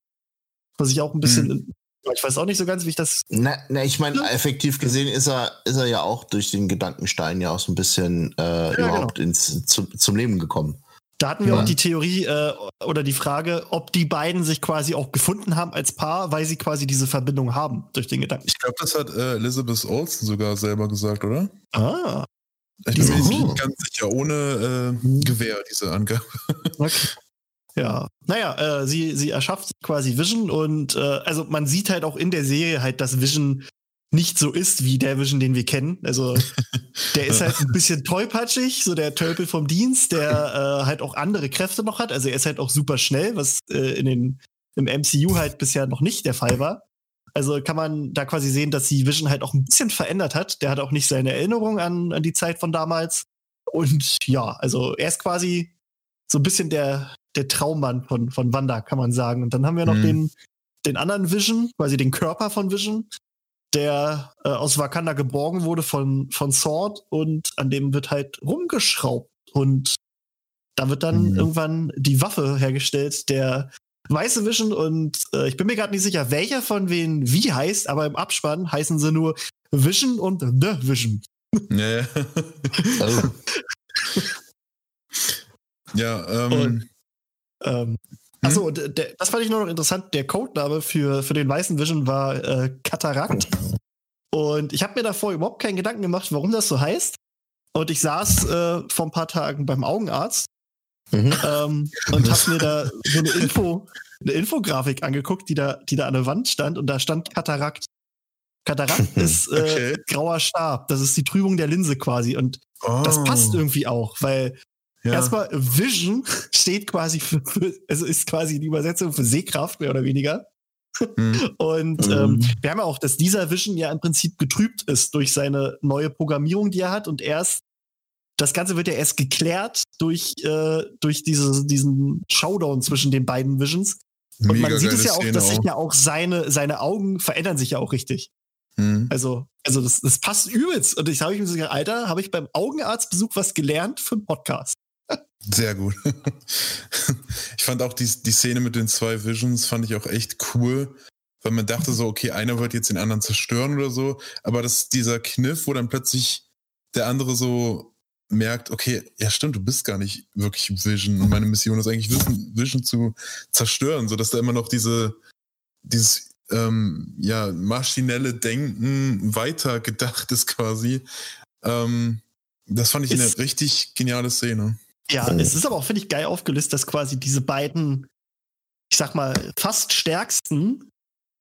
Was ich auch ein bisschen, ich weiß auch nicht so ganz, wie ich das. Na, na ich meine, effektiv gesehen ist er, ist er ja auch durch den Gedankenstein ja auch so ein bisschen äh, genau. überhaupt ins, zu, zum Leben gekommen. Da hatten wir Ja. auch die Theorie äh, oder die Frage, ob die beiden sich quasi auch gefunden haben als Paar, weil sie quasi diese Verbindung haben durch den Gedanken. Ich glaube, das hat äh, Elizabeth Olsen sogar selber gesagt, oder? Ah, Ich bin mir nicht ganz sicher, ohne äh, Gewehr, diese Angabe. okay. Ja, naja, äh, sie, sie erschafft quasi Vision und äh, also man sieht halt auch in der Serie halt, dass Vision nicht so ist wie der Vision, den wir kennen. Also der ist halt ein bisschen tollpatschig, so der Tölpel vom Dienst, der äh, halt auch andere Kräfte noch hat. Also er ist halt auch super schnell, was äh, in den, im MCU halt bisher noch nicht der Fall war. Also kann man da quasi sehen, dass sie Vision halt auch ein bisschen verändert hat. Der hat auch nicht seine Erinnerung an, an die Zeit von damals. Und ja, also er ist quasi so ein bisschen der, der Traummann von, von Wanda, kann man sagen. Und dann haben wir noch Mhm. den, den anderen Vision, quasi den Körper von Vision, der äh, aus Wakanda geborgen wurde von, von Sword und an dem wird halt rumgeschraubt. Und da wird dann Mhm. irgendwann die Waffe hergestellt, der weiße Vision und äh, ich bin mir gerade nicht sicher, welcher von wen wie heißt, aber im Abspann heißen sie nur Vision und The Vision. Ja, ja. Also, ja ähm, Und- Ähm, Achso, und äh, der, das fand ich nur noch interessant. Der Codename für, für den weißen Vision war äh, Katarakt. Und ich habe mir davor überhaupt keinen Gedanken gemacht, warum das so heißt. Und ich saß äh, vor ein paar Tagen beim Augenarzt mhm. ähm, und habe mir da so eine Info, eine Infografik angeguckt, die da, die da an der Wand stand und da stand Katarakt. Katarakt ist äh, Okay. grauer Stab. Das ist die Trübung der Linse quasi. Und oh, das passt irgendwie auch, weil ja. erstmal Vision steht quasi für, für, also ist quasi die Übersetzung für Sehkraft, mehr oder weniger. Hm. Und Mhm. ähm, wir haben ja auch, dass dieser Vision ja im Prinzip getrübt ist durch seine neue Programmierung, die er hat. Und erst, das Ganze wird ja erst geklärt durch, äh, durch diese, diesen Showdown zwischen den beiden Visions. Und Mega man sieht es ja auch, Szene dass sich ja auch seine, seine Augen verändern sich ja auch richtig. Hm. Also, also das, das passt übelst. Und ich habe ich mir so gedacht, Alter, habe ich beim Augenarztbesuch was gelernt für einen Podcast. Sehr gut. Ich fand auch die, die Szene mit den zwei Visions fand ich auch echt cool, weil man dachte so, okay, einer wird jetzt den anderen zerstören oder so, aber das dieser Kniff, wo dann plötzlich der andere so merkt, okay, ja stimmt, du bist gar nicht wirklich Vision und meine Mission ist eigentlich Vision, Vision zu zerstören, so dass da immer noch diese dieses ähm, ja maschinelle Denken weitergedacht ist quasi. Ähm, das fand ich Ist- eine richtig geniale Szene. Ja, Mhm. es ist aber auch, finde ich, geil aufgelöst, dass quasi diese beiden, ich sag mal, fast stärksten,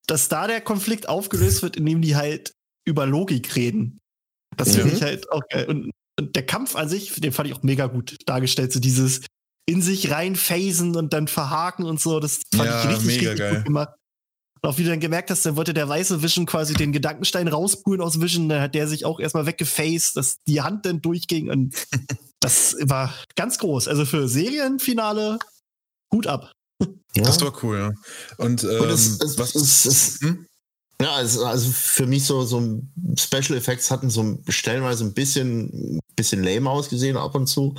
dass da der Konflikt aufgelöst wird, indem die halt über Logik reden. Das finde Mhm. ich halt auch geil. Und, und der Kampf an sich, den fand ich auch mega gut dargestellt. So dieses in sich reinphasen und dann verhaken und so, das fand Ja, ich richtig, mega richtig geil. gut gemacht. Und auch wie du dann gemerkt hast, dann wollte der weiße Vision quasi den Gedankenstein rauspulen aus Vision, dann hat der sich auch erstmal weggefaced, dass die Hand dann durchging und das war ganz groß. Also für Serienfinale, Hut ab. ja. Das war cool, ja. Und, ähm, Und es, es, was es, es, Hm? ja, also, also für mich so, so Special Effects hatten so stellenweise ein bisschen, bisschen lame ausgesehen ab und zu.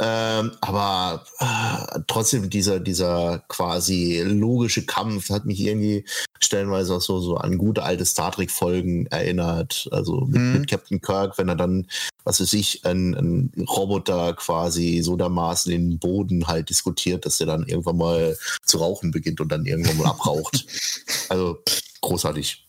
Ähm, aber äh, trotzdem dieser, dieser quasi logische Kampf hat mich irgendwie stellenweise auch so, so an gute alte Star Trek-Folgen erinnert. Also mit, Mhm. mit Captain Kirk, wenn er dann, was weiß ich, ein, Roboter quasi so dermaßen den Boden halt diskutiert, dass er dann irgendwann mal zu rauchen beginnt und dann irgendwann mal abraucht. Also großartig.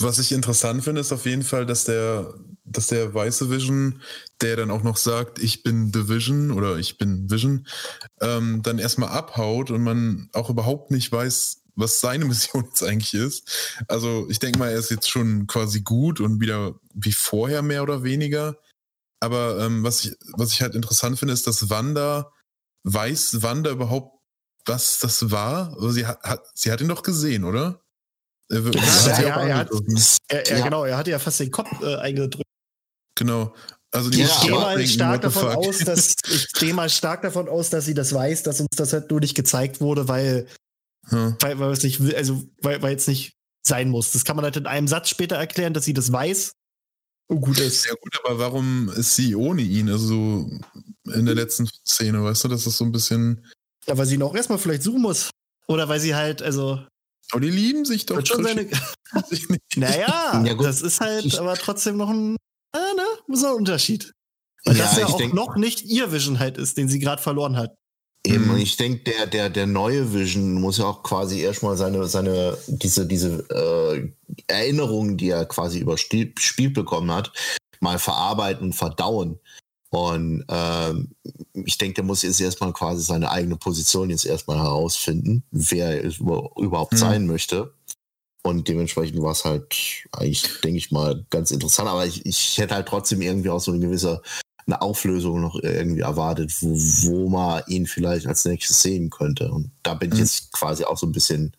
Was ich interessant finde, ist auf jeden Fall, dass der, dass der weiße Vision, der dann auch noch sagt, ich bin The Vision oder ich bin Vision, ähm, dann erstmal abhaut und man auch überhaupt nicht weiß, was seine Mission jetzt eigentlich ist. Also ich denke mal, er ist jetzt schon quasi gut und wieder wie vorher mehr oder weniger. Aber ähm, was, ich, was ich halt interessant finde, ist, dass Wanda, weiß Wanda überhaupt, was das war? Also sie, hat, hat, sie hat ihn doch gesehen, oder? Er Ja, er hat-. Er, er. Genau, er hatte ja fast den Kopf äh, eingedrückt. Genau. Also die Ja, Ich gehe mal stark davon aus, dass ich gehe mal stark davon aus, dass sie das weiß, dass uns das halt nur nicht gezeigt wurde, weil Ja. weil, weil es nicht also weil, weil es nicht sein muss. Das kann man halt in einem Satz später erklären, dass sie das weiß und gut ist. ja gut, aber warum ist sie ohne ihn? Also so in der letzten Szene, weißt du, das ist so ein bisschen. Ja, weil sie ihn auch erstmal vielleicht suchen muss. Oder weil sie halt, also Aber die lieben sich doch. schon seine. sich. Naja, Ja, gut. das ist halt aber trotzdem noch ein, äh, ne, so ein Unterschied. Und Ja, dass ja auch denk- noch nicht ihr Vision halt ist, den sie gerade verloren hat. Eben, Mhm. und ich denke, der, der, der neue Vision muss ja auch quasi erstmal seine, seine, diese, diese äh, Erinnerungen, die er quasi überspielt bekommen hat, mal verarbeiten und verdauen. Und ähm, ich denke, der muss jetzt erstmal quasi seine eigene Position jetzt erstmal herausfinden, wer er über- überhaupt Mhm. sein möchte. Und dementsprechend war es halt eigentlich, denke ich mal, ganz interessant. Aber ich, ich hätte halt trotzdem irgendwie auch so eine gewisse eine Auflösung noch irgendwie erwartet, wo, wo man ihn vielleicht als nächstes sehen könnte. Und da bin ich Mhm. jetzt quasi auch so ein bisschen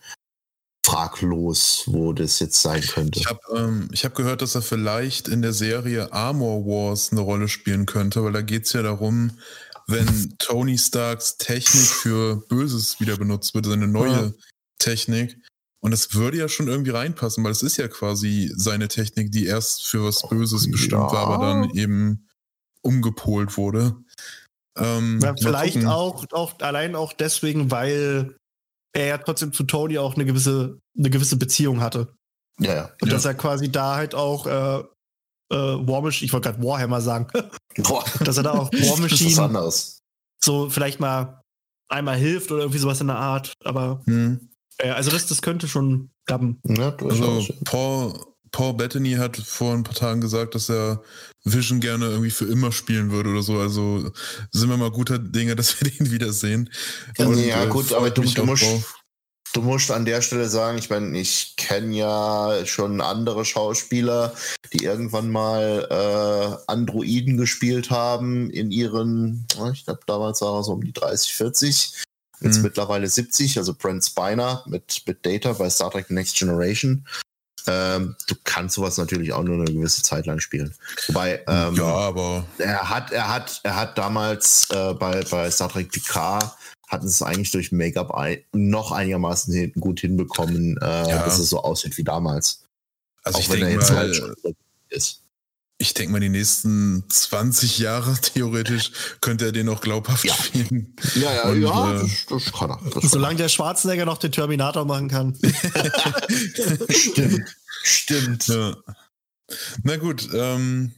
fraglos, wo das jetzt sein könnte. Ich habe ähm, ich hab gehört, dass er vielleicht in der Serie Armor Wars eine Rolle spielen könnte, weil da geht es ja darum, wenn Tony Starks Technik für Böses wieder benutzt wird, seine neue Ja. Technik. Und das würde ja schon irgendwie reinpassen, weil es ist ja quasi seine Technik, die erst für was Böses bestimmt Ja. war, aber dann eben umgepolt wurde. Ähm, Ja, vielleicht auch, auch allein auch deswegen, weil er ja trotzdem zu Tony auch eine gewisse, eine gewisse Beziehung hatte. ja, ja. Und Ja. dass er quasi da halt auch äh, äh, War Machine, ich wollte gerade Warhammer sagen, dass er da auch War das ist was Machine anderes. so vielleicht mal einmal hilft oder irgendwie sowas in der Art. Aber Hm. äh, also das, das könnte schon klappen. Ja. Also Paul, Paul Bettany hat vor ein paar Tagen gesagt, dass er Vision gerne irgendwie für immer spielen würde oder so. Also sind wir mal guter Dinge, dass wir den wiedersehen. ja, äh, gut, aber du, du, musst, drauf. du musst an der Stelle sagen, ich meine, ich kenne ja schon andere Schauspieler, die irgendwann mal äh, Androiden gespielt haben in ihren, ich glaube damals war er so um die 30, 40. Jetzt Mhm. mittlerweile 70, also Brent Spiner mit, mit Data bei Star Trek Next Generation. Ähm, du kannst sowas natürlich auch nur eine gewisse Zeit lang spielen. Wobei, ähm, ja, aber er hat, er hat, er hat damals äh, bei, bei Star Trek Picard hatten es eigentlich durch Make-up ein, noch einigermaßen hin, gut hinbekommen, äh, Ja. dass es so aussieht wie damals. also ich auch wenn er denke jetzt mal, halt schon ist. Ich denke mal, die nächsten 20 Jahre theoretisch könnte er den auch glaubhaft Ja. spielen. Ja, ja, Und, ja, äh, das, das kann er. Das kann Solange der Schwarzenegger noch den Terminator machen kann. er. Stimmt. Stimmt. Ja. Na gut, ähm,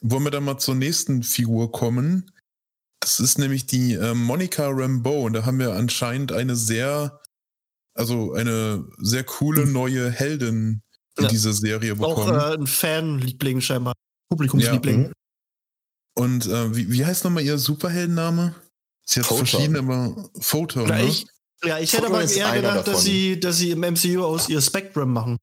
wollen wir dann mal zur nächsten Figur kommen? Das ist nämlich die äh, Monica Rambeau und da haben wir anscheinend eine sehr, also eine sehr coole neue Heldin in Ja. dieser Serie Auch bekommen. äh, ein Fanliebling scheinbar. Publikumsliebling. Mhm. und äh, wie, wie heißt nochmal ihr Superheldenname? Sie hat verschiedene, aber Photon, ne? ich, ja, ich hätte Photon aber ist eher gedacht, dass sie, dass sie im MCU aus ihr Spectrum machen.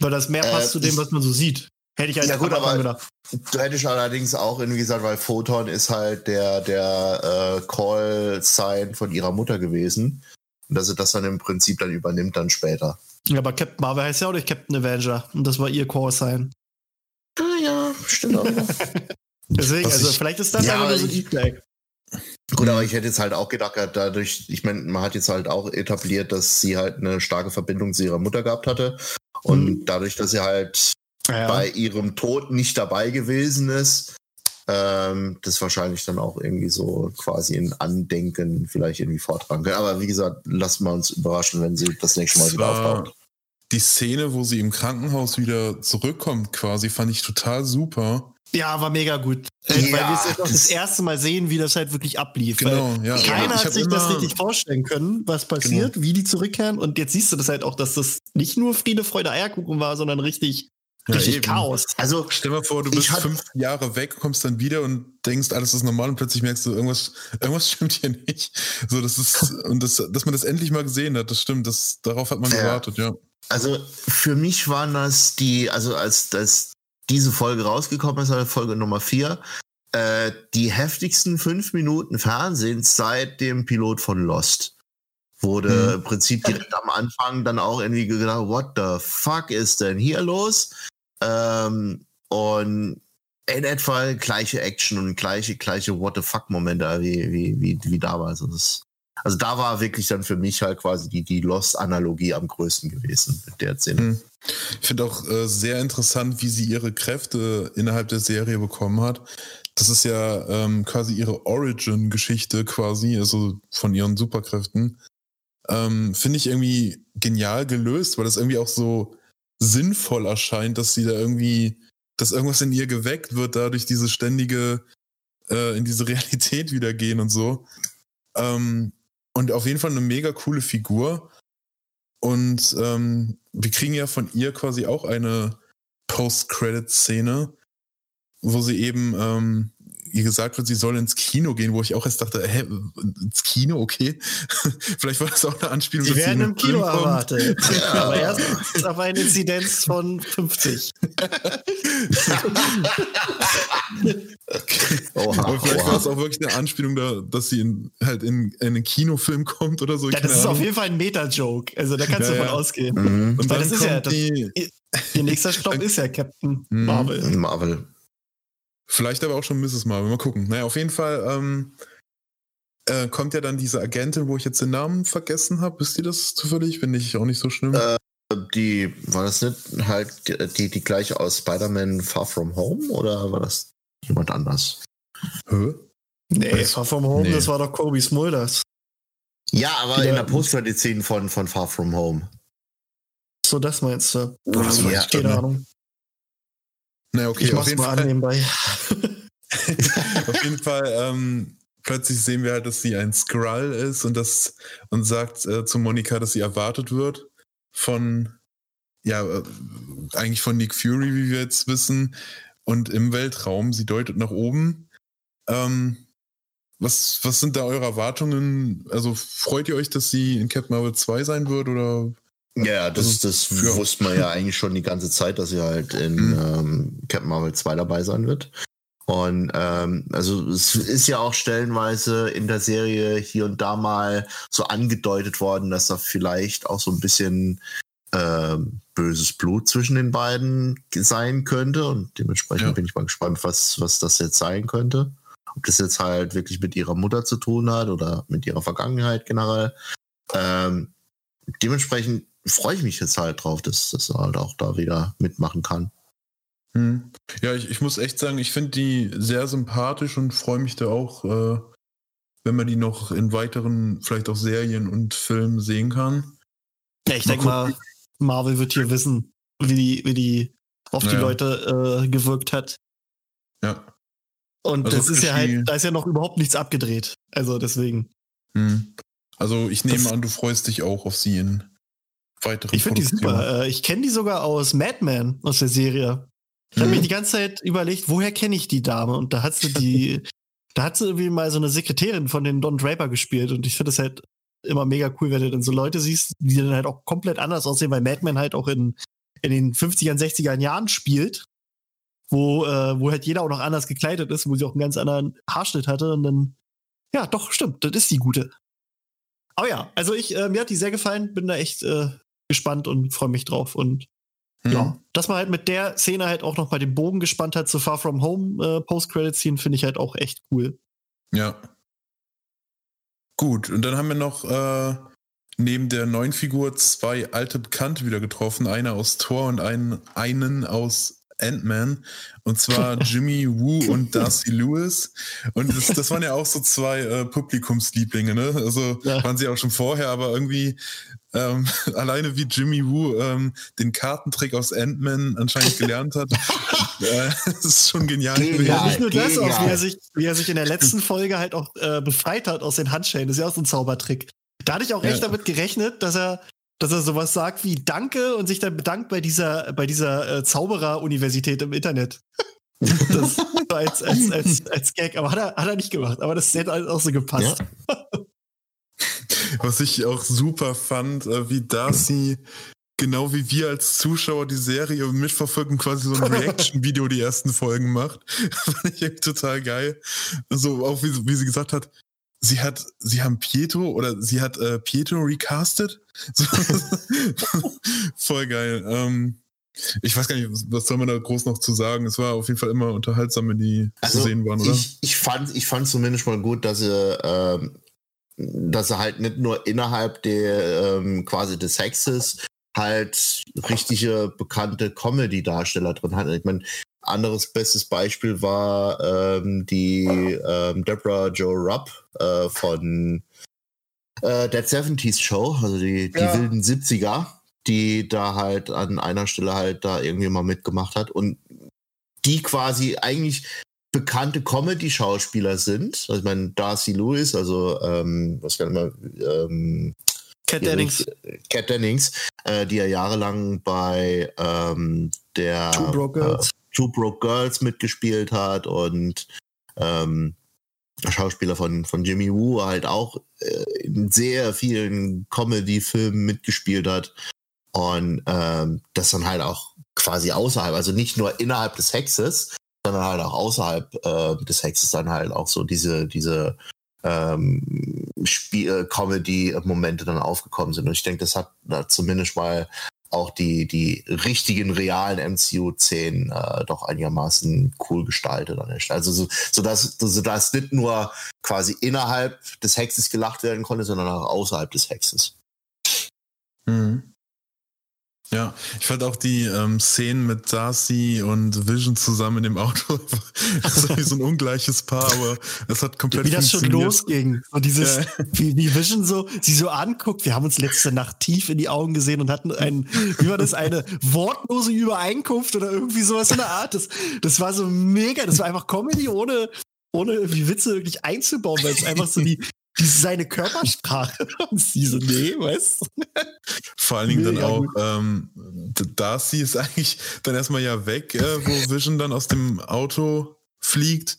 Weil das mehr Äh, passt zu dem, was man so sieht. Hätte ich halt Ja, gut, aber- gedacht. Du hättest allerdings auch irgendwie gesagt, weil Photon ist halt der, der äh, Call-Sign von ihrer Mutter gewesen. Und dass sie das dann im Prinzip dann übernimmt dann später. Ja, aber Captain Marvel heißt ja auch nicht Captain Avenger. Und das war ihr Core sein. Ah ja, stimmt auch. Deswegen, Was also ich- vielleicht ist das Ja, einfach nur so ein ich- Easter Egg. Gut, aber ich hätte jetzt halt auch gedacht, dadurch, ich meine, man hat jetzt halt auch etabliert, dass sie halt eine starke Verbindung zu ihrer Mutter gehabt hatte. Und Mhm. dadurch, dass sie halt Ja, bei ihrem Tod nicht dabei gewesen ist, Ähm, das wahrscheinlich dann auch irgendwie so quasi in Andenken vielleicht irgendwie vortragen können. Aber wie gesagt, lassen wir uns überraschen, wenn sie das nächste Mal wieder auftaucht. Die Szene, wo sie im Krankenhaus wieder zurückkommt, quasi, fand ich total super. Ja, war mega gut. Ja, weil wir es jetzt auch das erste Mal sehen, wie das halt wirklich ablief. Genau, ja. Keiner hat sich das richtig vorstellen können, was passiert, genau. wie die zurückkehren. Und jetzt siehst du das halt auch, dass das nicht nur Friede, Freude, Eierkuchen war, sondern richtig ja, richtig eben. Chaos. Also stell dir mal vor, du bist fünf Jahre weg, kommst dann wieder und denkst, alles ist normal und plötzlich merkst du, irgendwas, irgendwas stimmt hier nicht. So, das ist, und das, dass man das endlich mal gesehen hat, das stimmt, das, darauf hat man ja. gewartet, ja. Also für mich waren das die, also als, als diese Folge rausgekommen ist, also Folge Nummer vier, äh, die heftigsten fünf Minuten Fernsehen seit dem Pilot von Lost wurde mhm. im Prinzip direkt am Anfang dann auch irgendwie gedacht, what the fuck ist denn hier los? Ähm, und in etwa gleiche Action und gleiche, gleiche What the fuck-Momente wie, wie, wie, wie damals. Das, also da war wirklich dann für mich halt quasi die, die Lost-Analogie am größten gewesen mit der Szene. Hm. Ich finde auch äh, sehr interessant, wie sie ihre Kräfte innerhalb der Serie bekommen hat. Das ist ja ähm, quasi ihre Origin-Geschichte quasi, also von ihren Superkräften. Ähm, finde ich irgendwie genial gelöst, weil das irgendwie auch so sinnvoll erscheint, dass sie da irgendwie, dass irgendwas in ihr geweckt wird, dadurch diese ständige, äh, in diese Realität wieder gehen und so. Ähm, und auf jeden Fall eine mega coole Figur. Und ähm, wir kriegen ja von ihr quasi auch eine Post-Credit-Szene, wo sie eben ähm, ihr gesagt wird, sie soll ins Kino gehen, wo ich auch erst dachte, hä, ins Kino, okay. Vielleicht war das auch eine Anspielung. Sie werden im Kino erwartet. Ja. Aber erst auf eine Inzidenz von 50. oha, Aber vielleicht oha. war es auch wirklich eine Anspielung, da, dass sie in, halt in, in einen Kinofilm kommt oder so. Ja, das ist Ahnung. auf jeden Fall ein Meta-Joke. Also da kannst ja, du davon ja. ausgehen. Mhm. Und Weil das ist ja, das, die, ihr nächster Stopp ist ja Captain mhm. Marvel. Marvel. Vielleicht aber auch schon Mrs. Marvel. Mal gucken. Naja, auf jeden Fall ähm, äh, kommt ja dann diese Agentin, wo ich jetzt den Namen vergessen habe. Wisst ihr das zufällig? Finde ich auch nicht so schlimm. Äh, die, war das nicht halt die, die gleiche aus Spider-Man Far From Home oder war das jemand anders? Hä? Nee, Was? Far From Home, nee. das war doch Kobe Smulders. Ja, aber die in der Post-Credit-Szene von, von Far From Home. So, das meinst du? Oh, das ja, keine Ahnung. Na, okay, ich auf jeden mal Fall. nebenbei. auf jeden Fall, ähm, plötzlich sehen wir halt, dass sie ein Skrull ist und das und sagt äh, zu Monika, dass sie erwartet wird von, ja, äh, eigentlich von Nick Fury, wie wir jetzt wissen, und im Weltraum. Sie deutet nach oben. Ähm, was, was sind da eure Erwartungen? Also freut ihr euch, dass sie in Captain Marvel 2 sein wird oder ja, das, das ja. wusste man ja eigentlich schon die ganze Zeit, dass sie halt in mhm. ähm, Captain Marvel 2 dabei sein wird. Und ähm, also es ist ja auch stellenweise in der Serie hier und da mal so angedeutet worden, dass da vielleicht auch so ein bisschen ähm, böses Blut zwischen den beiden sein könnte. Und dementsprechend ja. bin ich mal gespannt, was, was das jetzt sein könnte. Ob das jetzt halt wirklich mit ihrer Mutter zu tun hat oder mit ihrer Vergangenheit generell. Ähm, dementsprechend freue ich mich jetzt halt drauf, dass, dass er halt auch da wieder mitmachen kann. Hm. Ja, ich, ich muss echt sagen, ich finde die sehr sympathisch und freue mich da auch, äh, wenn man die noch in weiteren, vielleicht auch Serien und Filmen sehen kann. Ja, ich denke mal, Marvel wird hier wissen, wie die, wie die auf die Leute äh, gewirkt hat. Ja. Und also das ist ja halt, da ist ja noch überhaupt nichts abgedreht. Also deswegen. Hm. Also ich nehme das an, du freust dich auch auf sie in weiteren Ich finde die super. Äh, ich kenne die sogar aus Mad Men, aus der Serie. Ich habe mhm. mir die ganze Zeit überlegt, woher kenne ich die Dame? Und da hat sie die, da hat sie irgendwie mal so eine Sekretärin von den Don Draper gespielt. Und ich finde es halt immer mega cool, wenn du dann so Leute siehst, die dann halt auch komplett anders aussehen, weil Mad Men halt auch in, in den 50er, 60er Jahren spielt, wo, äh, wo halt jeder auch noch anders gekleidet ist, wo sie auch einen ganz anderen Haarschnitt hatte. Und dann, ja, doch, stimmt, das ist die gute. Aber ja, also ich, äh, mir hat die sehr gefallen, bin da echt äh, gespannt und freue mich drauf. Und mhm. ja, dass man halt mit der Szene halt auch noch bei dem Bogen gespannt hat zu Far From Home äh, Post-Credit-Scene, finde ich halt auch echt cool. Ja. Gut, und dann haben wir noch äh, neben der neuen Figur zwei alte Bekannte wieder getroffen. Einer aus Thor und einen, einen aus Ant-Man. Und zwar Jimmy Woo und Darcy Lewis. Und das, das waren ja auch so zwei äh, Publikumslieblinge, ne? Also ja. waren sie auch schon vorher, aber irgendwie ähm, alleine wie Jimmy Woo ähm, den Kartentrick aus Ant-Man anscheinend gelernt hat. äh, das ist schon genial. Ja, nicht nur das, auch wie er, sich, wie er sich in der letzten Folge halt auch äh, befreit hat aus den Handschellen. Das ist ja auch so ein Zaubertrick. Da hatte ich auch echt ja. damit gerechnet, dass er dass er sowas sagt wie Danke und sich dann bedankt bei dieser, bei dieser äh, Zauberer-Universität im Internet. das als, als, als, als Gag. Aber hat er, hat er nicht gemacht. Aber das hätte halt auch so gepasst. Ja. Was ich auch super fand, äh, wie Darcy genau wie wir als Zuschauer die Serie mitverfolgen, quasi so ein Reaction-Video die ersten Folgen macht. Fand ich total geil. So auch wie, wie sie gesagt hat, sie hat, sie haben Pietro oder sie hat äh, Pietro recastet. Voll geil. Ähm, ich weiß gar nicht, was, soll man da groß noch zu sagen? Es war auf jeden Fall immer unterhaltsam, wenn die also zu sehen waren, oder? Ich, ich, fand, ich fand zumindest mal gut, dass sie, ähm, dass er halt nicht nur innerhalb der ähm, quasi des Hexes halt richtige bekannte Comedy-Darsteller drin hat. Ich meine, anderes bestes Beispiel war ähm, die ähm, Deborah Joe Rupp äh, von äh, Dead 70s Show, also die, die ja. wilden 70er, die da halt an einer Stelle halt da irgendwie mal mitgemacht hat und die quasi eigentlich bekannte Comedy-Schauspieler sind. Also ich meine, Darcy Lewis, also ähm, was kann man ähm, Cat Dennings. Cat Dennings, äh, die ja jahrelang bei ähm, der Two Broke Girls. Äh, Two Broke Girls mitgespielt hat und ähm, Schauspieler von, von Jimmy Woo halt auch äh, in sehr vielen Comedy-Filmen mitgespielt hat. Und ähm, das dann halt auch quasi außerhalb, also nicht nur innerhalb des Hexes, sondern halt auch außerhalb äh, des Hexes dann halt auch so diese, diese ähm, Comedy-Momente dann aufgekommen sind. Und ich denke, das hat da zumindest mal auch die, die richtigen realen MCU-Szenen äh, doch einigermaßen cool gestaltet. Also so, so, dass, so dass nicht nur quasi innerhalb des Hexes gelacht werden konnte, sondern auch außerhalb des Hexes. Mhm. Ja, ich fand auch die ähm, Szenen mit Darcy und Vision zusammen in dem Auto das ist wie so ein ungleiches Paar, aber es hat komplett Wie das schon losging. Und dieses, ja. wie, wie Vision so, sie so anguckt. Wir haben uns letzte Nacht tief in die Augen gesehen und hatten ein, wie war das, eine wortlose Übereinkunft oder irgendwie sowas in der Art. Das, das war so mega, das war einfach Comedy ohne, ohne irgendwie Witze wirklich einzubauen, weil es einfach so die seine Körpersprache. Und sie so, nee, weißt du? Vor allen Dingen nee, dann ja, auch, ähm, Darcy ist eigentlich dann erstmal ja weg, äh, wo Vision dann aus dem Auto fliegt.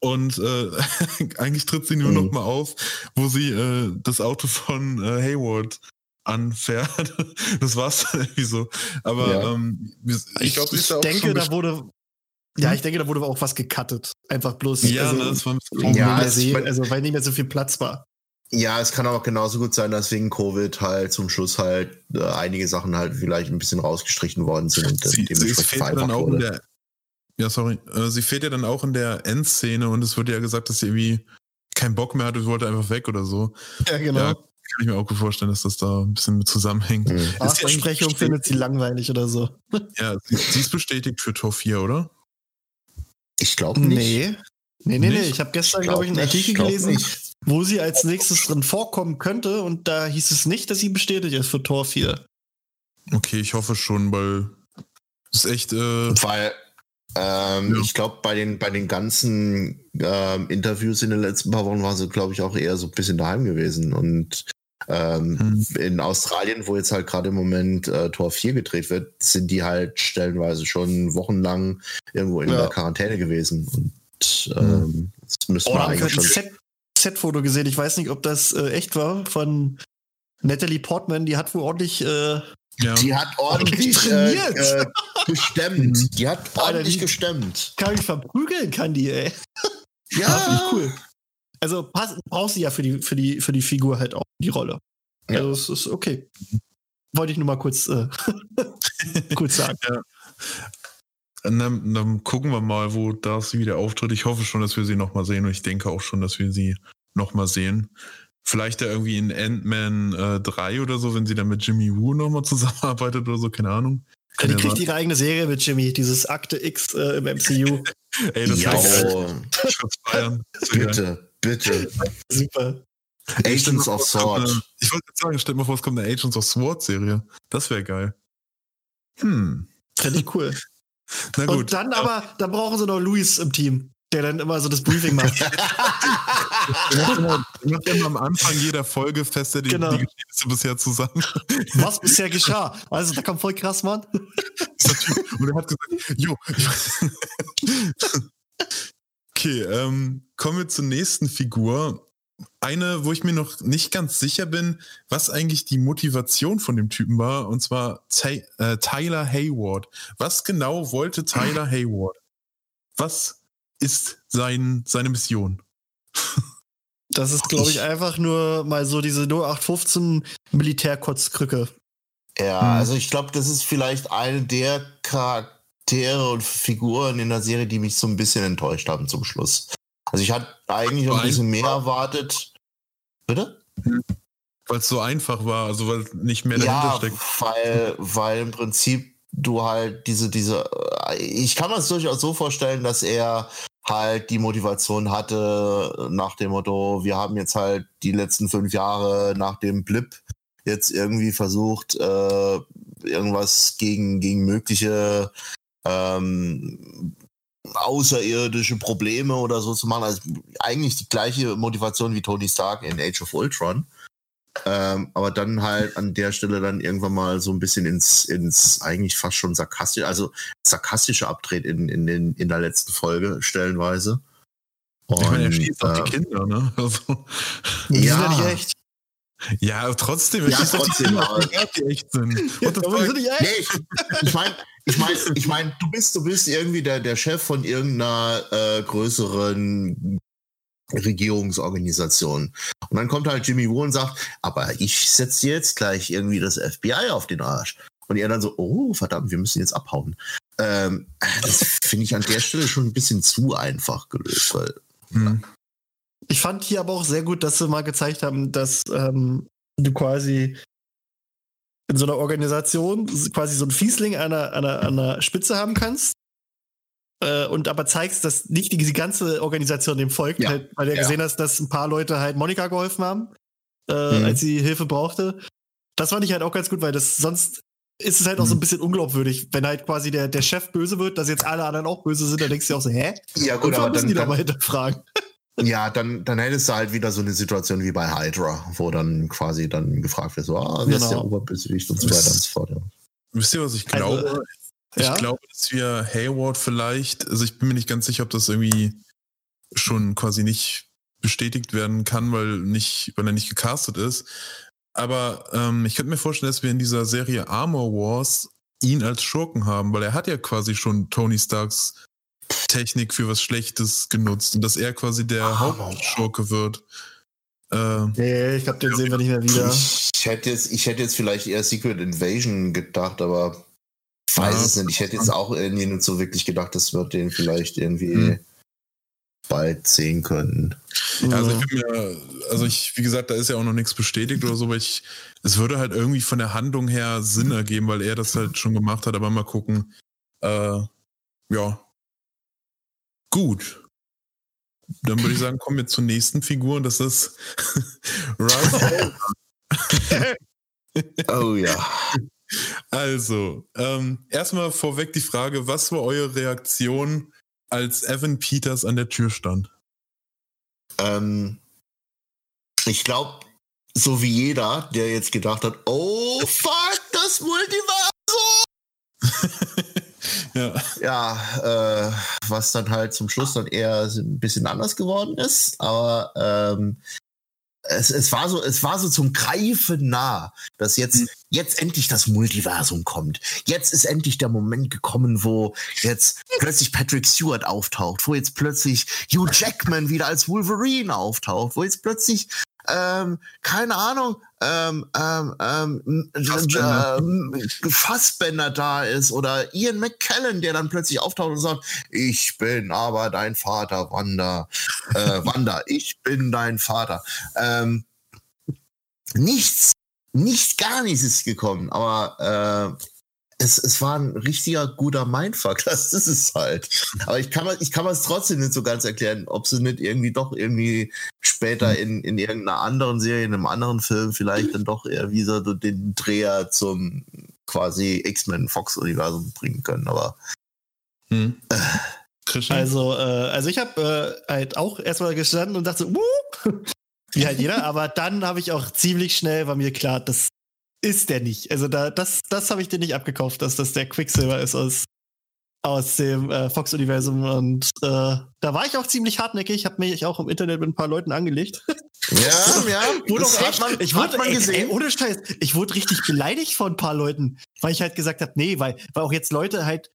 Und äh, eigentlich tritt sie nur mhm. noch mal auf, wo sie äh, das Auto von äh, Hayward anfährt. Das war's dann irgendwie so. Aber ja. ähm, ich glaube, ich, ich denke, da wurde ja, hm? ich denke, da wurde auch was gecuttet. Einfach bloß. Ja, also, das war ja, es, sehen, also weil nicht mehr so viel Platz war. Ja, es kann aber genauso gut sein, dass wegen Covid halt zum Schluss halt äh, einige Sachen halt vielleicht ein bisschen rausgestrichen worden sind und sie, dementsprechend sie dann auch wurde. Der, ja, sorry. Äh, sie fehlt ja dann auch in der Endszene und es wurde ja gesagt, dass sie irgendwie keinen Bock mehr hatte, wollte einfach weg oder so. Ja, genau. Ja, kann ich mir auch gut vorstellen, dass das da ein bisschen mit zusammenhängt. Mhm. Sprechung findet sie langweilig oder so. Ja, sie, sie ist bestätigt für Tor 4, oder? Ich glaube nicht. Nee. Nee, nee, nee. Ich habe gestern, glaube ich, einen Artikel gelesen, nicht. wo sie als nächstes drin vorkommen könnte und da hieß es nicht, dass sie bestätigt ist für Tor 4. Okay, ich hoffe schon, weil es ist echt. Äh, weil ähm, ja. ich glaube, bei den, bei den ganzen ähm, Interviews in den letzten paar Wochen war sie, glaube ich, auch eher so ein bisschen daheim gewesen und ähm, hm. In Australien, wo jetzt halt gerade im Moment äh, Tor 4 gedreht wird, sind die halt stellenweise schon wochenlang irgendwo in ja. der Quarantäne gewesen. Und ähm, hm. das müsste oh, man eigentlich schon. Set, Set-Foto gesehen. Ich weiß nicht, ob das äh, echt war von Natalie Portman. Die hat wohl ordentlich. Äh, ja. Die hat ordentlich trainiert. Äh, äh, gestemmt. Die hat ordentlich Alter, die gestemmt. Kann ich verprügeln, kann die, ey. Ja. cool. Also pass, brauchst du ja für die, für, die, für die Figur halt auch die Rolle. Ja. Also es ist okay. Wollte ich nur mal kurz, äh, kurz sagen. Ja. Dann, dann, gucken wir mal, wo das wieder auftritt. Ich hoffe schon, dass wir sie nochmal sehen und ich denke auch schon, dass wir sie nochmal sehen. Vielleicht ja irgendwie in Ant-Man äh, 3 oder so, wenn sie dann mit Jimmy Woo nochmal zusammenarbeitet oder so, keine Ahnung. Die kriegt ihre eigene Serie mit Jimmy, dieses Akte X äh, im MCU. Ey, das Ja. Das wär geil. bitte, bitte. Super. Agents of Sword. eine- Ich wollte sagen, stell dir mal vor, es kommt eine Agents of Sword Serie. Das wäre geil. Hm. Finde ich cool. Na gut. Und dann aber, dann brauchen sie noch Luis im Team, der dann immer so das Briefing macht. Machen immer- am Anfang jeder Folge fest, die, Genau. die Geschehnisse bisher zusammen. Was bisher geschah. Also, da kommt voll krass, Mann. Und er hat gesagt, jo. okay, ähm, kommen wir zur nächsten Figur. Eine, wo ich mir noch nicht ganz sicher bin, was eigentlich die Motivation von dem Typen war, und zwar Ty äh, Tyler Hayward. Was genau wollte Tyler Hayward? Was ist sein, seine Mission? Das ist, glaube ich, einfach nur mal so diese 0815 Militärkotzkrücke. Ja, Hm. also ich glaube, das ist vielleicht eine der Charaktere und Figuren in der Serie, die mich so ein bisschen enttäuscht haben zum Schluss. Also ich hatte eigentlich noch ein bisschen mehr erwartet. Bitte? Weil es so einfach war, also weil nicht mehr dahinter Ja, steckt. weil, weil im Prinzip du halt diese, diese, äh, ich kann mir das durchaus so vorstellen, dass er halt die Motivation hatte nach dem Motto, wir haben jetzt halt die letzten fünf Jahre nach dem Blip jetzt irgendwie versucht, äh, irgendwas gegen, gegen mögliche ähm, außerirdische Probleme oder so zu machen. Also eigentlich die gleiche Motivation wie Tony Stark in Age of Ultron. Ähm, aber dann halt an der Stelle dann irgendwann mal so ein bisschen ins, ins eigentlich fast schon sarkastisch, also sarkastische abdreht in, in, den, in der letzten Folge stellenweise. Und, ich meine, er schießt auch äh, die Kinder, ne? Also, Die Ja. sind ja nicht echt. Ja, aber trotzdem, Ja, die trotzdem, die echt sind. Ja, sind nicht echt. Nee, ich, ich meine, ich mein, ich mein, du bist, du bist irgendwie der, der Chef von irgendeiner äh, größeren Regierungsorganisation. Und dann kommt halt Jimmy Woo und sagt, aber ich setze jetzt gleich irgendwie das FBI auf den Arsch. Und er dann so, oh, verdammt, wir müssen jetzt abhauen. Ähm, das finde ich an der Stelle schon ein bisschen zu einfach gelöst, weil Hm. Ich fand hier aber auch sehr gut, dass sie mal gezeigt haben, dass ähm, du quasi in so einer Organisation quasi so ein Fiesling an der, an der Spitze haben kannst. Äh, und aber zeigst, dass nicht die, die ganze Organisation dem folgt, Ja. halt, weil du ja gesehen hast, dass ein paar Leute halt Monika geholfen haben, äh, Mhm. als sie Hilfe brauchte. Das fand ich halt auch ganz gut, weil das sonst ist es halt auch so ein Mhm. bisschen unglaubwürdig, wenn halt quasi der, der Chef böse wird, dass jetzt alle anderen auch böse sind, dann denkst du dir auch so, hä? ja gut, aber müssen dann, die da mal dann, hinterfragen. Ja, dann, dann hättest du halt wieder so eine Situation wie bei Hydra, wo dann quasi dann gefragt wird, so, ah, wer ist Genau. der Oberbösewicht und so weiter und so fort. Ja. Wisst ihr, was ich Also, glaube? Ich ja? glaube, dass wir Hayward vielleicht, also ich bin mir nicht ganz sicher, ob das irgendwie schon quasi nicht bestätigt werden kann, weil nicht, weil er nicht gecastet ist. Aber ähm, ich könnte mir vorstellen, dass wir in dieser Serie Armor Wars ihn als Schurken haben, weil er hat ja quasi schon Tony Starks Technik für was Schlechtes genutzt und dass er quasi der Armor Hauptschurke wird. Äh, Nee, ich glaube, den sehen wir nicht mehr wieder. Ich hätte jetzt, ich hätte jetzt vielleicht eher Secret Invasion gedacht, aber ich weiß Ja, es nicht. Ich hätte jetzt auch irgendwie nicht so wirklich gedacht, dass wir den vielleicht irgendwie Hm. bald sehen können. Ja, also ich bin mir, also ich, wie gesagt, da ist ja auch noch nichts bestätigt oder so, aber ich, es würde halt irgendwie von der Handlung her Sinn ergeben, weil er das halt schon gemacht hat, aber mal gucken. Äh, ja. Gut. Dann würde ich sagen, kommen wir zur nächsten Figur und das ist Ralph. Oh ja. Also, ähm, erstmal vorweg die Frage, was war eure Reaktion, als Evan Peters an der Tür stand? Ähm, ich glaube, so wie jeder, der jetzt gedacht hat, oh fuck, das Multiversum! ja. Ja, äh, was dann halt zum Schluss dann eher ein bisschen anders geworden ist, aber ähm, es, es war so, es war so zum Greifen nah, dass jetzt, Mhm. jetzt endlich das Multiversum kommt. Jetzt ist endlich der Moment gekommen, wo jetzt plötzlich Patrick Stewart auftaucht, wo jetzt plötzlich Hugh Jackman wieder als Wolverine auftaucht, wo jetzt plötzlich ähm, keine Ahnung, ähm, ähm, ähm, Fassbender. Fassbender da ist oder Ian McKellen, der dann plötzlich auftaucht und sagt, ich bin aber dein Vater, Wanda, äh, Wanda, ich bin dein Vater. Ähm, nichts, nicht gar nichts ist gekommen, aber äh, es, es war ein richtiger guter Mindfuck, das ist es halt. Aber ich kann mir, ich kann es trotzdem nicht so ganz erklären, ob sie nicht irgendwie doch irgendwie später in, in irgendeiner anderen Serie, in einem anderen Film vielleicht dann doch eher wieder so den Dreher zum quasi X-Men Fox-Universum bringen können, aber. Hm. Äh, also, äh, also ich habe äh, halt auch erstmal gestanden und dachte, uh, wie halt jeder, aber dann habe ich auch ziemlich schnell war mir klar, das ist der nicht. Also da, das, das habe ich dir nicht abgekauft, dass das der Quicksilver ist aus, aus dem äh, Fox-Universum. Und äh, da war ich auch ziemlich hartnäckig, habe mich auch im Internet mit ein paar Leuten angelegt. Ja, ja. wurde auch echt, man, ich wurde, man gesehen. Ey, ey, ohne Scheiß, ich wurde richtig beleidigt von ein paar Leuten, weil ich halt gesagt habe, nee, weil, weil auch jetzt Leute halt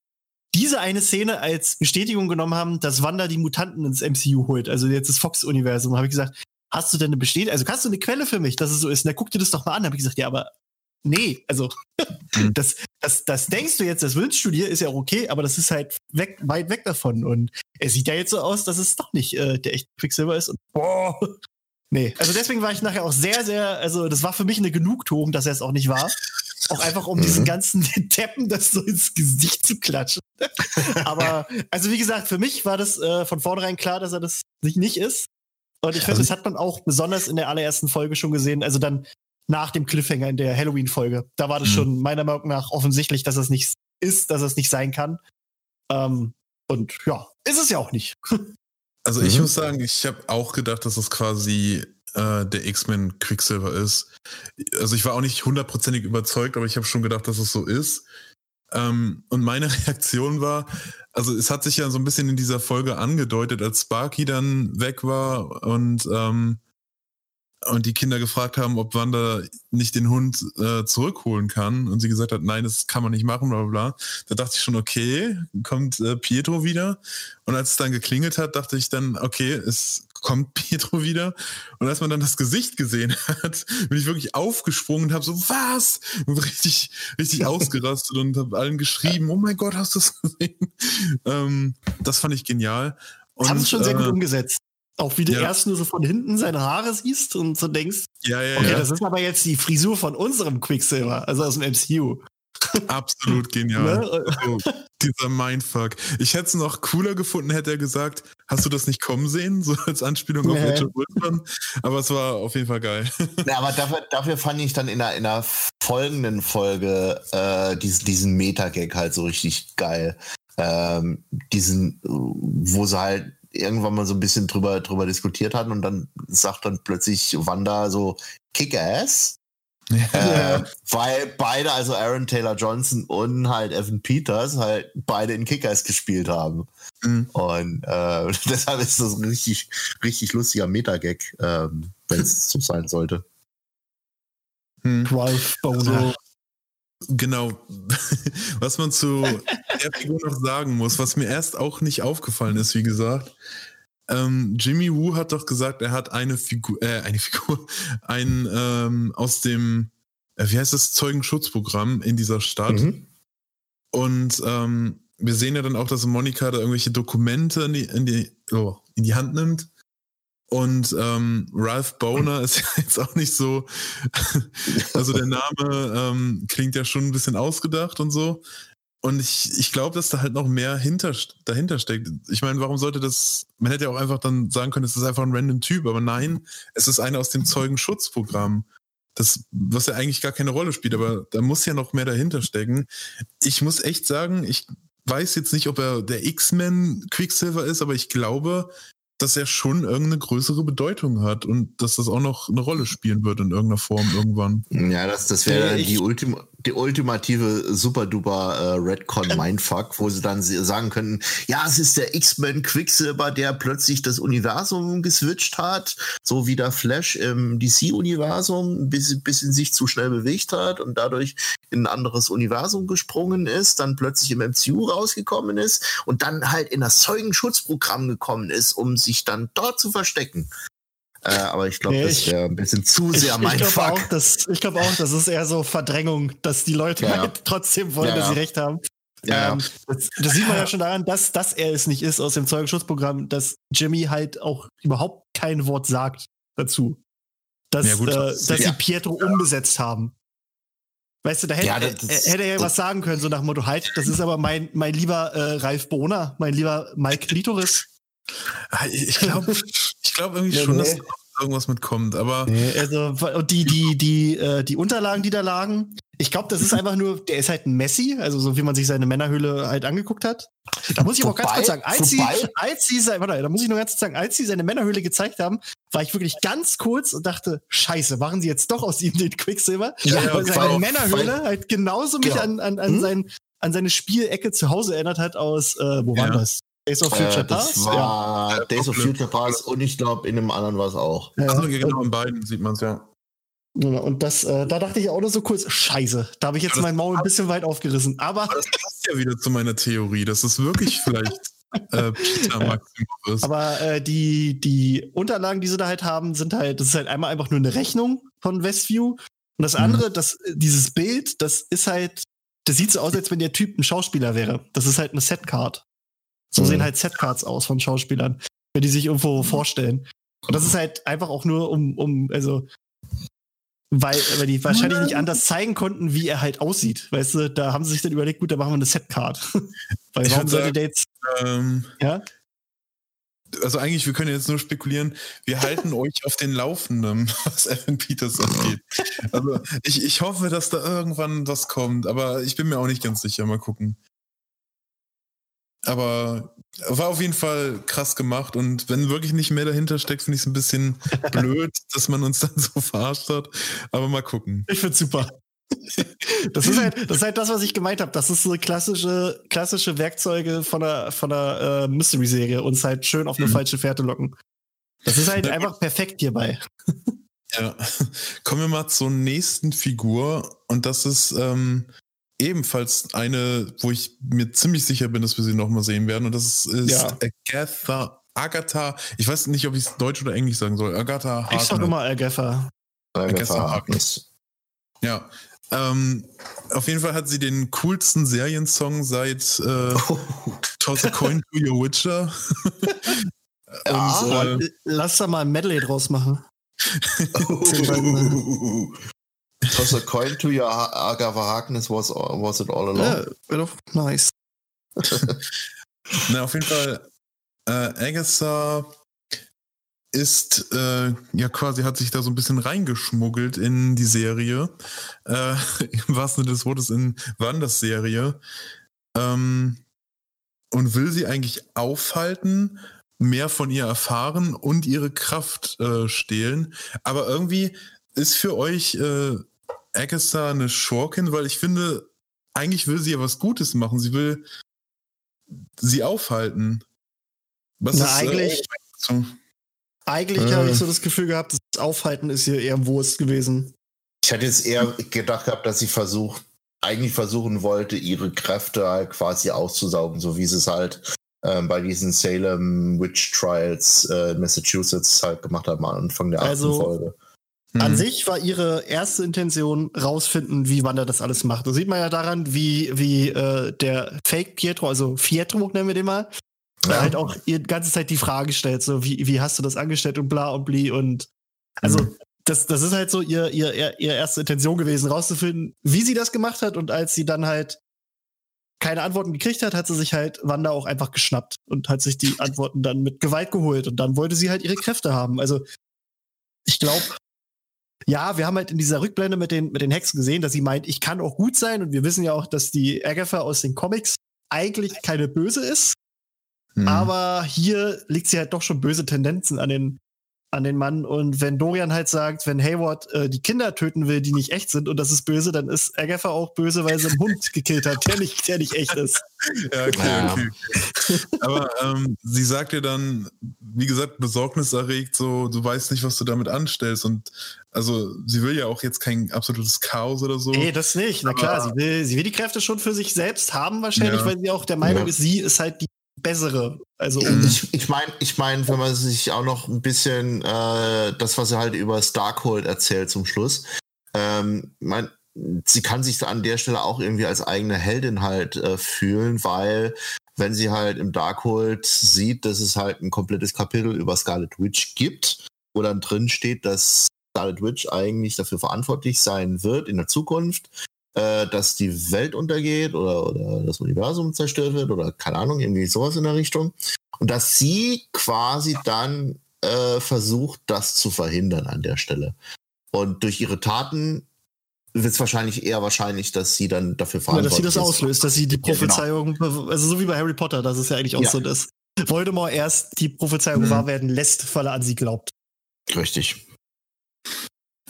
diese eine Szene als Bestätigung genommen haben, dass Wanda die Mutanten ins MCU holt, also jetzt das Fox-Universum, habe ich gesagt, hast du denn eine Bestätigung, also kannst du eine Quelle für mich, dass es so ist? Na, guck dir das doch mal an. Habe ich gesagt, ja, aber nee, also hm. das, das, das denkst du jetzt, das wünschst du dir, ist ja auch okay, aber das ist halt weg, weit weg davon. Und es sieht ja jetzt so aus, dass es doch nicht äh, der echte Quicksilver ist. Und boah, nee. Also deswegen war ich nachher auch sehr, sehr, also das war für mich eine Genugtuung, dass er es auch nicht war. Auch einfach um mhm. diesen ganzen Teppen das so ins Gesicht zu klatschen. aber, also wie gesagt, für mich war das äh, von vornherein klar, dass er das nicht ist. Und ich finde, also, das hat man auch besonders in der allerersten Folge schon gesehen. Also dann nach dem Cliffhanger in der Halloween-Folge. Da war das mhm. schon meiner Meinung nach offensichtlich, dass es nicht ist, dass es nicht sein kann. Ähm, und ja, ist es ja auch nicht. Also ich mhm. muss sagen, ich habe auch gedacht, dass es quasi äh, der X-Men Quicksilver ist. Also ich war auch nicht hundertprozentig überzeugt, aber ich habe schon gedacht, dass es so ist. Ähm, und meine Reaktion war, also es hat sich ja so ein bisschen in dieser Folge angedeutet, als Sparky dann weg war und ähm, und die Kinder gefragt haben, ob Wanda nicht den Hund äh, zurückholen kann und sie gesagt hat, nein, das kann man nicht machen, bla bla bla. Da dachte ich schon, okay, kommt äh, Pietro wieder. Und als es dann geklingelt hat, dachte ich dann, okay, es kommt Pietro wieder. Und als man dann das Gesicht gesehen hat, bin ich wirklich aufgesprungen und habe so, was? Und richtig, richtig ausgerastet und habe allen geschrieben, oh mein Gott, hast du das gesehen? Ähm, das fand ich genial. Und, haben es schon sehr gut äh, umgesetzt. Auch wie du ja. erst nur so von hinten seine Haare siehst und so denkst, ja, ja, okay, ja. das ist aber jetzt die Frisur von unserem Quicksilver, also aus dem MCU. Absolut genial. Ne? Also, dieser Mindfuck. Ich hätte es noch cooler gefunden, hätte er gesagt, hast du das nicht kommen sehen? So als Anspielung auf Richard Wilson. Aber es war auf jeden Fall geil. Ja, aber dafür, dafür fand ich dann in einer, in einer folgenden Folge äh, diesen, diesen Meta-Gag halt so richtig geil. Ähm, diesen, wo sie halt irgendwann mal so ein bisschen drüber, drüber diskutiert hatten und dann sagt dann plötzlich Wanda so Kick-Ass. Ja. Äh, weil beide, also Aaron Taylor Johnson und halt Evan Peters, halt beide in Kickers gespielt haben. Mhm. Und äh, deshalb ist das ein richtig, richtig lustiger Metagag, ähm, wenn es so sein sollte. Hm. Ralph Boner. Genau. Was man zu der Figur noch sagen muss, was mir erst auch nicht aufgefallen ist, wie gesagt. Ähm, Jimmy Woo hat doch gesagt, er hat eine Figur, äh, eine Figur, ein ähm, aus dem, äh, wie heißt das, Zeugenschutzprogramm in dieser Stadt. Mhm. Und ähm, wir sehen ja dann auch, dass Monika da irgendwelche Dokumente in die, in die, oh, in die Hand nimmt. Und ähm, Ralph Boner ist ja jetzt auch nicht so, also der Name ähm, klingt ja schon ein bisschen ausgedacht und so. Und ich, ich glaube, dass da halt noch mehr hinter, dahinter steckt. Ich meine, warum sollte das, man hätte ja auch einfach dann sagen können, es ist einfach ein random Typ, aber nein, es ist einer aus dem Zeugenschutzprogramm. Das, was ja eigentlich gar keine Rolle spielt, aber da muss ja noch mehr dahinter stecken. Ich muss echt sagen, ich weiß jetzt nicht, ob er der X-Men Quicksilver ist, aber ich glaube, dass er schon irgendeine größere Bedeutung hat und dass das auch noch eine Rolle spielen wird in irgendeiner Form irgendwann. Ja, das, das wäre die, Ultim die ultimative super-duper äh, Redcon-Mindfuck, wo sie dann sagen könnten, ja, es ist der X-Men Quicksilver, der plötzlich das Universum geswitcht hat, so wie der Flash im DC-Universum ein bisschen, bisschen sich zu schnell bewegt hat und dadurch in ein anderes Universum gesprungen ist, dann plötzlich im MCU rausgekommen ist und dann halt in das Zeugenschutzprogramm gekommen ist, um sich dann dort zu verstecken. Äh, aber ich glaube, nee, das wäre ein bisschen zu sehr ich, mein ich Fuck. Auch, das, ich glaube auch, das ist eher so Verdrängung, dass die Leute ja, halt trotzdem wollen, ja, dass sie recht haben. Ja, ähm, das, das, sieht man ja schon daran, dass, dass er es nicht ist aus dem Zeugenschutzprogramm, dass Jimmy halt auch überhaupt kein Wort sagt dazu. Dass, gut, äh, dass sie Pietro umbesetzt haben. Weißt du, da hätte, Ja, er- das- hätte er ja was sagen können, so nach dem Motto, halt, das ist aber mein, mein lieber äh, Ralf Bohner, mein lieber Mike Klitoris. Ah, Ich glaube ich glaub irgendwie Nee, schon, nee. dass da irgendwas mitkommt, aber Also, und die, die, die, äh, die Unterlagen, die da lagen, ich glaube, das ist einfach nur, der ist halt ein Messi, also so wie man sich seine Männerhöhle halt angeguckt hat. Da muss ich aber auch ganz kurz sagen, als sie, als sie, warte, da muss ich nur ganz kurz sagen, als sie seine Männerhöhle gezeigt haben, war ich wirklich ganz kurz und dachte, scheiße, machen sie jetzt doch aus ihm den Quicksilver? Ja, ja, weil seine Männerhöhle halt genauso mich Genau. an, an, an, Hm? sein, an seine Spielecke zu Hause erinnert hat aus, äh, wo war Ja. das? Days of Future Äh, das Past? war Days of Future Past und ich glaube, in dem anderen war es auch. ja. also, ja. genau in beiden sieht man es ja. Und das, äh, da dachte ich auch nur so kurz, scheiße, da habe ich jetzt Ja, mein Maul ein bisschen weit aufgerissen. Aber, Aber das passt ja wieder zu meiner Theorie, dass es wirklich vielleicht äh, Peter ist. aber äh, die, die Unterlagen, die sie da halt haben, sind halt, das ist halt einmal einfach nur eine Rechnung von Westview. Und das Mhm. andere, das, dieses Bild, das ist halt, das sieht so aus, als wenn der Typ ein Schauspieler wäre. Das ist halt eine Setcard. So Mhm. sehen halt Setcards aus von Schauspielern, wenn die sich irgendwo vorstellen. Und das ist halt einfach auch nur um, um, also, weil, weil die wahrscheinlich nicht anders zeigen konnten, wie er halt aussieht. Weißt du, da haben sie sich dann überlegt, gut, da machen wir eine Setcard. weil Ich warum sollte der jetzt, Ähm, ja? also eigentlich, wir können jetzt nur spekulieren, wir halten euch auf den Laufenden, was Evan Peters angeht. Also ich, ich hoffe, dass da irgendwann was kommt, aber ich bin mir auch nicht ganz sicher. Mal gucken. Aber war auf jeden Fall krass gemacht und wenn wirklich nicht mehr dahinter steckt, finde ich es ein bisschen blöd, dass man uns dann so verarscht hat. Aber mal gucken. Ich find's super. Das ist halt das, ist halt das was ich gemeint habe. Das ist so klassische, klassische Werkzeuge von der, von der äh, Mystery-Serie, uns halt schön auf eine Mhm. falsche Fährte locken. Das ist halt Na einfach perfekt hierbei. Ja, kommen wir mal zur nächsten Figur und das ist ähm, ebenfalls eine, wo ich mir ziemlich sicher bin, dass wir sie nochmal sehen werden und das ist Ja. Agatha, Agatha, ich weiß nicht, ob ich es Deutsch oder Englisch sagen soll, Agatha Ich sag Harkness. immer Agatha. Agatha Agatha Harkness. Ja, ähm, auf jeden Fall hat sie den coolsten Seriensong seit äh, Toss a Coin to Your Witcher. Ja, und, äh, Lass da mal ein Medley draus machen. Toss a coin to your Agatha Harkness was, was it all along. Ja, wäre doch nice. Na, auf jeden Fall, äh, Agatha ist äh, ja quasi, hat sich da so ein bisschen reingeschmuggelt in die Serie. Äh, Im wahrsten Sinne des Wortes in Wanders Serie. Ähm, und will sie eigentlich aufhalten, mehr von ihr erfahren und ihre Kraft äh, stehlen. Aber irgendwie ist für euch äh, Agatha eine Schurkin, weil ich finde, eigentlich will sie ja was Gutes machen. Sie will sie aufhalten. Was Na, ist, eigentlich- Äh, so? Eigentlich Äh. habe ich so das Gefühl gehabt, das Aufhalten ist hier eher Wurst gewesen. Ich hätte jetzt eher gedacht gehabt, dass sie versucht, eigentlich versuchen wollte, ihre Kräfte halt quasi auszusaugen, so wie sie es halt ähm, bei diesen Salem Witch Trials äh, in Massachusetts halt gemacht haben am Anfang der Also- Folge. An Mhm. sich war ihre erste Intention rausfinden, wie Wanda das alles macht. Das sieht man ja daran, wie, wie äh, der Fake Pietro, also Pietro nennen wir den mal, Ja. halt auch ihr die ganze Zeit die Frage stellt, so wie, wie hast du das angestellt und bla und bli und also Mhm. das, das ist halt so ihr, ihr, ihr, ihre erste Intention gewesen, rauszufinden, wie sie das gemacht hat und als sie dann halt keine Antworten gekriegt hat, hat sie sich halt Wanda auch einfach geschnappt und hat sich die Antworten dann mit Gewalt geholt und dann wollte sie halt ihre Kräfte haben. Also ich glaube, ja, wir haben halt in dieser Rückblende mit den, mit den Hexen gesehen, dass sie meint, ich kann auch gut sein. Und wir wissen ja auch, dass die Agatha aus den Comics eigentlich keine Böse ist. Mhm. Aber hier liegt sie halt doch schon böse Tendenzen an den, an den Mann. Und wenn Dorian halt sagt, wenn Hayward äh, die Kinder töten will, die nicht echt sind und das ist böse, dann ist Agatha auch böse, weil sie einen Hund gekillt hat, der nicht, der nicht echt ist. Ja, okay, Ja. okay. Aber ähm, sie sagt dir dann, wie gesagt, besorgniserregt, so, du weißt nicht, was du damit anstellst. Und also sie will ja auch jetzt kein absolutes Chaos oder so. Nee, das nicht. Na klar, sie will, sie will die Kräfte schon für sich selbst haben, wahrscheinlich, Ja. weil sie auch der Meinung Ja. ist, sie ist halt die bessere. Also Mhm. um Ich, ich meine, ich mein, wenn man sich auch noch ein bisschen äh, das, was er halt über Starkhold erzählt zum Schluss, ähm, mein, sie kann sich an der Stelle auch irgendwie als eigene Heldin halt äh, fühlen, weil wenn sie halt im Darkhold sieht, dass es halt ein komplettes Kapitel über Scarlet Witch gibt, wo dann drin steht, dass Scarlet Witch eigentlich dafür verantwortlich sein wird in der Zukunft, äh, dass die Welt untergeht oder, oder das Universum zerstört wird oder keine Ahnung, irgendwie sowas in der Richtung. Und dass sie quasi dann äh, versucht, das zu verhindern an der Stelle. Und durch ihre Taten wird es wahrscheinlich eher wahrscheinlich, dass sie dann dafür verantwortlich Ja, dass sie das ist. auslöst, dass sie die genau. Prophezeiung, also so wie bei Harry Potter, das ist ja eigentlich auch Ja. so, dass Voldemort erst die Prophezeiung Mhm. wahr werden lässt, weil er an sie glaubt. Richtig.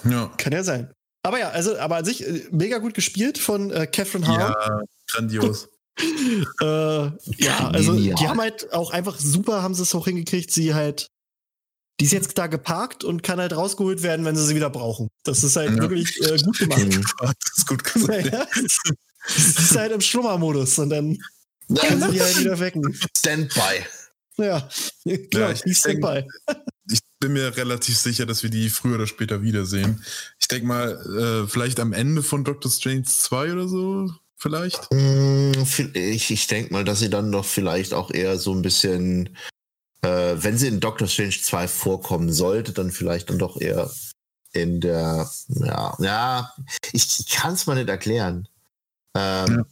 Ja. Kann ja sein. Aber ja, also, aber an sich äh, mega gut gespielt von äh, Catherine Hahn. ja, grandios. Äh, ja, also Genial. die haben halt auch einfach super, haben sie es auch hingekriegt, sie halt, die ist jetzt da geparkt und kann halt rausgeholt werden, wenn sie sie wieder brauchen. Das ist halt Ja. wirklich äh, gut gemacht. Mhm. Das ist gut gesagt. Ja, Sie ist halt im Schlummermodus und dann kann sie die halt wieder wecken. Standby. Ja, genau, Ja, ich. Ich bin mir relativ sicher, dass wir die früher oder später wiedersehen. Ich denke mal, äh, vielleicht am Ende von Doctor Strange 2 oder so, vielleicht. Mm, Ich, ich denke mal, dass sie dann doch vielleicht auch eher so ein bisschen, äh, wenn sie in Doctor Strange 2 vorkommen sollte, dann vielleicht dann doch eher in der, ja, ja, ich, ich kann es mal nicht erklären. Ähm, Ja.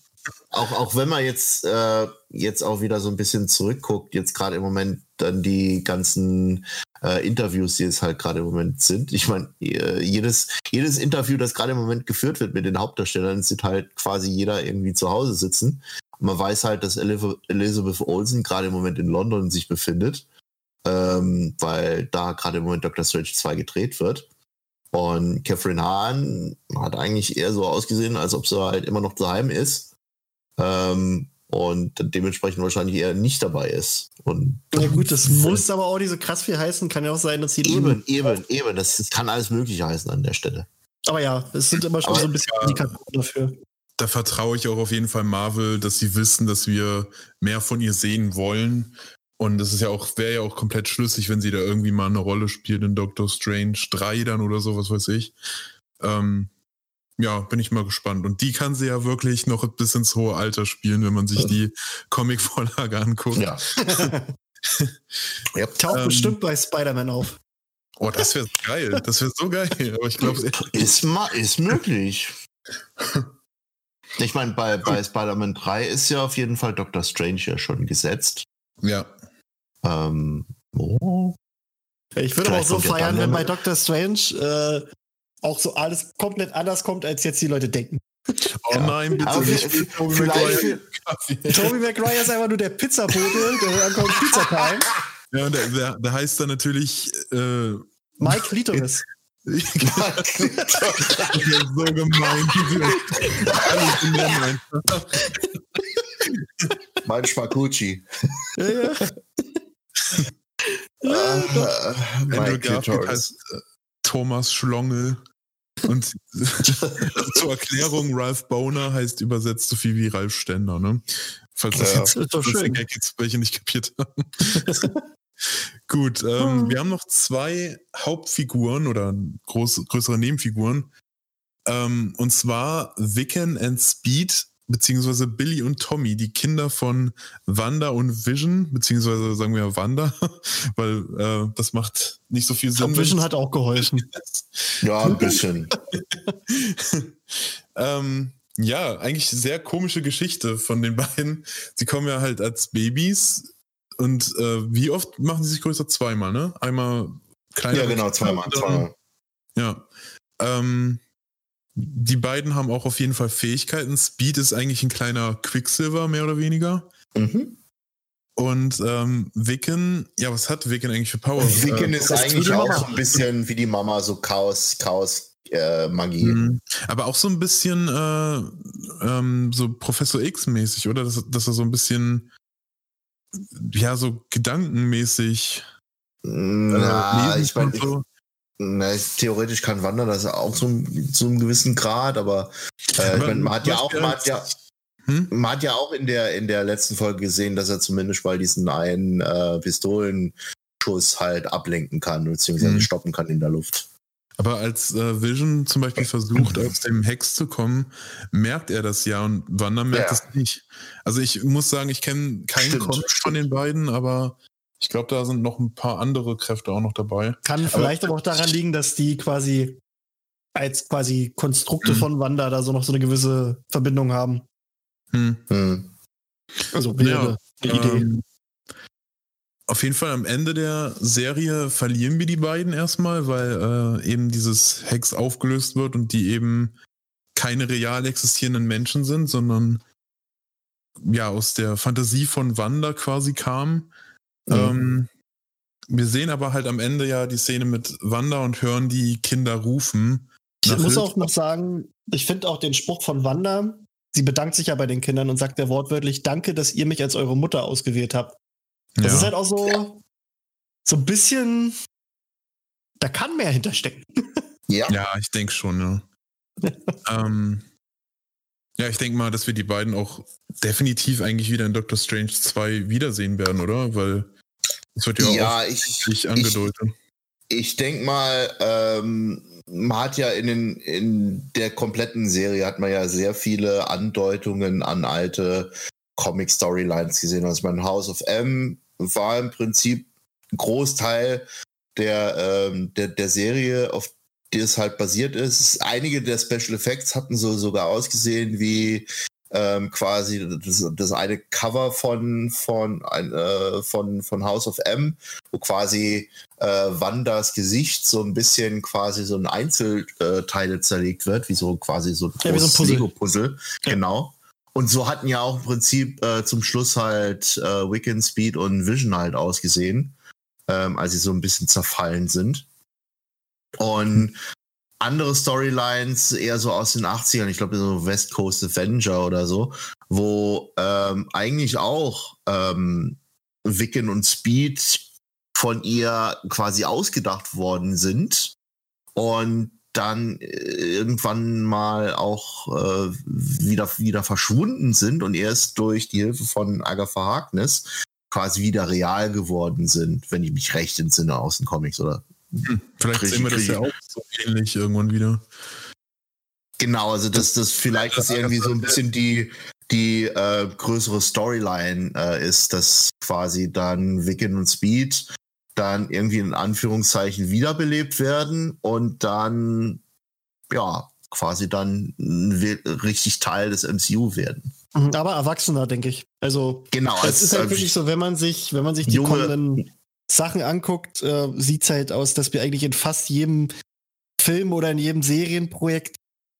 auch, auch wenn man jetzt, äh, jetzt auch wieder so ein bisschen zurückguckt, jetzt gerade im Moment dann die ganzen äh, Interviews, die es halt gerade im Moment sind. Ich meine, äh, jedes, jedes Interview, das gerade im Moment geführt wird mit den Hauptdarstellern, sieht halt quasi jeder irgendwie zu Hause sitzen. Und man weiß halt, dass Elizabeth Olsen gerade im Moment in London sich befindet, ähm, weil da gerade im Moment Doctor Strange 2 gedreht wird. Und Catherine Hahn hat eigentlich eher so ausgesehen, als ob sie halt immer noch daheim ist. Ähm, und dementsprechend wahrscheinlich eher nicht dabei ist. Und Ja gut, das muss aber auch nicht so krass viel heißen. Kann ja auch sein, dass sie eben, eben, eben, das, das kann alles Mögliche heißen an der Stelle. Aber ja, es sind immer schon Aber- so ein bisschen Indikatoren dafür. Da vertraue ich auch auf jeden Fall Marvel, dass sie wissen, dass wir mehr von ihr sehen wollen. Und das ist ja auch, wäre ja auch komplett schlüssig, wenn sie da irgendwie mal eine Rolle spielt in Doctor Strange 3 dann oder so, was weiß ich. Ähm, ja, bin ich mal gespannt. Und die kann sie ja wirklich noch bis ins hohe Alter spielen, wenn man sich die Comic-Vorlage anguckt. Ja. ja. Taucht Ähm, bestimmt bei Spider-Man auf. Oh, das wäre geil. Das wäre so geil. Aber ich glaube, Ist, ist möglich. Ich meine, bei, bei Spider-Man 3 ist ja auf jeden Fall Doctor Strange ja schon gesetzt. ja. Ähm, oh. Ich würde auch so feiern, wenn bei Doctor Strange äh, auch so alles komplett anders kommt, als jetzt die Leute denken. Oh Ja. nein, bitte Aber nicht. Tobey vielleicht, Maguire. Tobey Maguire ist einfach nur der Pizzabote, der ankommt Pizza Time. Ja, und der, der, der heißt dann natürlich äh, Mike Litoris. Der ist so gemein. Alles benennen einfach. mein Spakucci. ja, ja. Äh, Andrew Mike Garfield heißt äh, Thomas Schlongel. Und zur Erklärung, Ralph Boner heißt übersetzt so viel wie Ralf Stender, ne? Falls das Ja. jetzt, Ist doch schön. Gag jetzt welche nicht kapiert haben. Gut, ähm, Hm. wir haben noch zwei Hauptfiguren oder groß, größere Nebenfiguren. Ähm, und zwar Wiccan and Speed, beziehungsweise Billy und Tommy, die Kinder von Wanda und Vision, beziehungsweise sagen wir Wanda, weil äh, das macht nicht so viel Sinn. Vision hat auch geholfen. Ja, ein bisschen. ähm, ja, eigentlich sehr komische Geschichte von den beiden. Sie kommen ja halt als Babys und äh, wie oft machen sie sich größer? Zweimal, ne? Einmal kleiner. Ja, genau, zweimal. zweimal. Ja. Ähm, die beiden haben auch auf jeden Fall Fähigkeiten. Speed ist eigentlich ein kleiner Quicksilver, mehr oder weniger. Mhm. Und ähm, Wiccan, ja, was hat Wiccan eigentlich für Power? Wiccan Äh, ist eigentlich auch so ein bisschen wie die Mama, so Chaos, Chaos, äh, Magie. Mhm. Aber auch so ein bisschen äh, ähm, so Professor X-mäßig, oder? Dass, dass er so ein bisschen, ja, so gedankenmäßig. äh, Na, lesen ich meine, so. Na, theoretisch kann Wanda das auch so zu einem gewissen Grad, aber äh, ich mein, man hat ja auch, man hat ja, Hm? man hat ja auch in der, in der letzten Folge gesehen, dass er zumindest mal diesen einen äh, Pistolenschuss halt ablenken kann, beziehungsweise Mhm. stoppen kann in der Luft. Aber als äh, Vision zum Beispiel versucht, aus dem Hex zu kommen, merkt er das ja und Wanda merkt Ja. es nicht. Also ich muss sagen, ich kenne keinen Stimmt, Comic von den beiden, aber ich glaube, da sind noch ein paar andere Kräfte auch noch dabei. Kann vielleicht aber auch daran liegen, dass die quasi als quasi Konstrukte Mhm. von Wanda da so noch so eine gewisse Verbindung haben. Hm. Hm. Also wäre Ja, eine Idee. Ähm, auf jeden Fall am Ende der Serie verlieren wir die beiden erstmal, weil äh, eben dieses Hex aufgelöst wird und die eben keine real existierenden Menschen sind, sondern ja aus der Fantasie von Wanda quasi kamen. Mhm. Ähm, wir sehen aber halt am Ende ja die Szene mit Wanda und hören die Kinder rufen. Ich muss Hilfe. auch noch sagen, ich finde auch den Spruch von Wanda, sie bedankt sich ja bei den Kindern und sagt ja wortwörtlich, danke, dass ihr mich als eure Mutter ausgewählt habt. Das ja. ist halt auch so, so ein bisschen, da kann mehr hinterstecken. Ja. Ja, ich denke schon, ja. ähm, ja, ich denke mal, dass wir die beiden auch definitiv eigentlich wieder in Doctor Strange 2 wiedersehen werden, oder? Weil es wird ja, Ja, auch ich, offensichtlich ich, angedeutet. ich denke mal, ähm, man hat ja in, den, in der kompletten Serie hat man ja sehr viele Andeutungen an alte Comic-Storylines gesehen. Also mein House of M war im Prinzip ein Großteil der, ähm, der, der Serie, auf die es halt basiert ist. Einige der Special Effects hatten so sogar ausgesehen wie ähm, quasi das, das eine Cover von, von, äh, von, von House of M, wo quasi äh, Wandas Gesicht so ein bisschen quasi so in Einzelteile zerlegt wird, wie so quasi so ein Ja, so ein Puzzle. Lego-Puzzle. Ja. Genau. Und so hatten ja auch im Prinzip äh, zum Schluss halt äh, Wiccan, Speed und Vision halt ausgesehen, ähm, als sie so ein bisschen zerfallen sind. Und andere Storylines eher so aus den 80ern, ich glaube so West Coast Avenger oder so, wo ähm, eigentlich auch ähm, Wiccan und Speed von ihr quasi ausgedacht worden sind und dann äh, irgendwann mal auch äh, wieder, wieder verschwunden sind und erst durch die Hilfe von Agatha Harkness quasi wieder real geworden sind, wenn ich mich recht entsinne aus den Comics oder Hm, Vielleicht sehen wir das ja auch so ähnlich irgendwann wieder. Genau, also dass das vielleicht das das irgendwie so ein bisschen die, die äh, größere Storyline äh, ist, dass quasi dann Wiccan und Speed dann irgendwie in Anführungszeichen wiederbelebt werden und dann ja quasi dann richtig Teil des MCU werden. Mhm, Aber erwachsener, denke ich. Also Genau, es als, ist halt wirklich so, wenn man sich, wenn man sich die Junge- kommenden Sachen anguckt, äh, sieht es halt aus, dass wir eigentlich in fast jedem Film oder in jedem Serienprojekt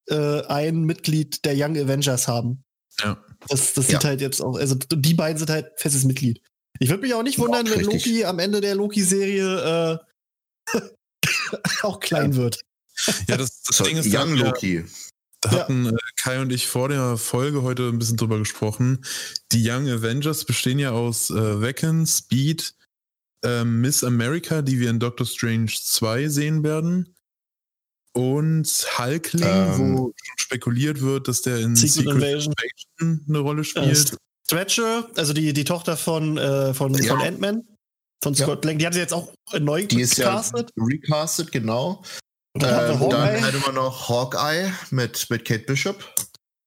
äh, ein Mitglied der Young Avengers haben. Ja. Das, das Ja. sieht halt jetzt auch, also die beiden sind halt festes Mitglied. Ich würde mich auch nicht Ja, wundern, wenn richtig. Loki am Ende der Loki-Serie äh, auch klein wird. Ja, das, das so, Ding ist, Young Loki. Da hatten äh, Kai und ich vor der Folge heute ein bisschen drüber gesprochen. Die Young Avengers bestehen ja aus äh, Wiccan, Speed, äh, Miss America, die wir in Doctor Strange 2 sehen werden. Und Hulkling, Ähm. wo schon spekuliert wird, dass der in Secret Secret, Invasion. Invasion eine Rolle Äh, spielt. Stretcher, also die, die Tochter von, äh, von, Ja. von Ant-Man, von Ja. Scott Lang, die haben sie jetzt auch neu Die ist ja gecastet. recastet, genau. Und dann Ähm, dann noch Hawkeye mit, mit Kate Bishop.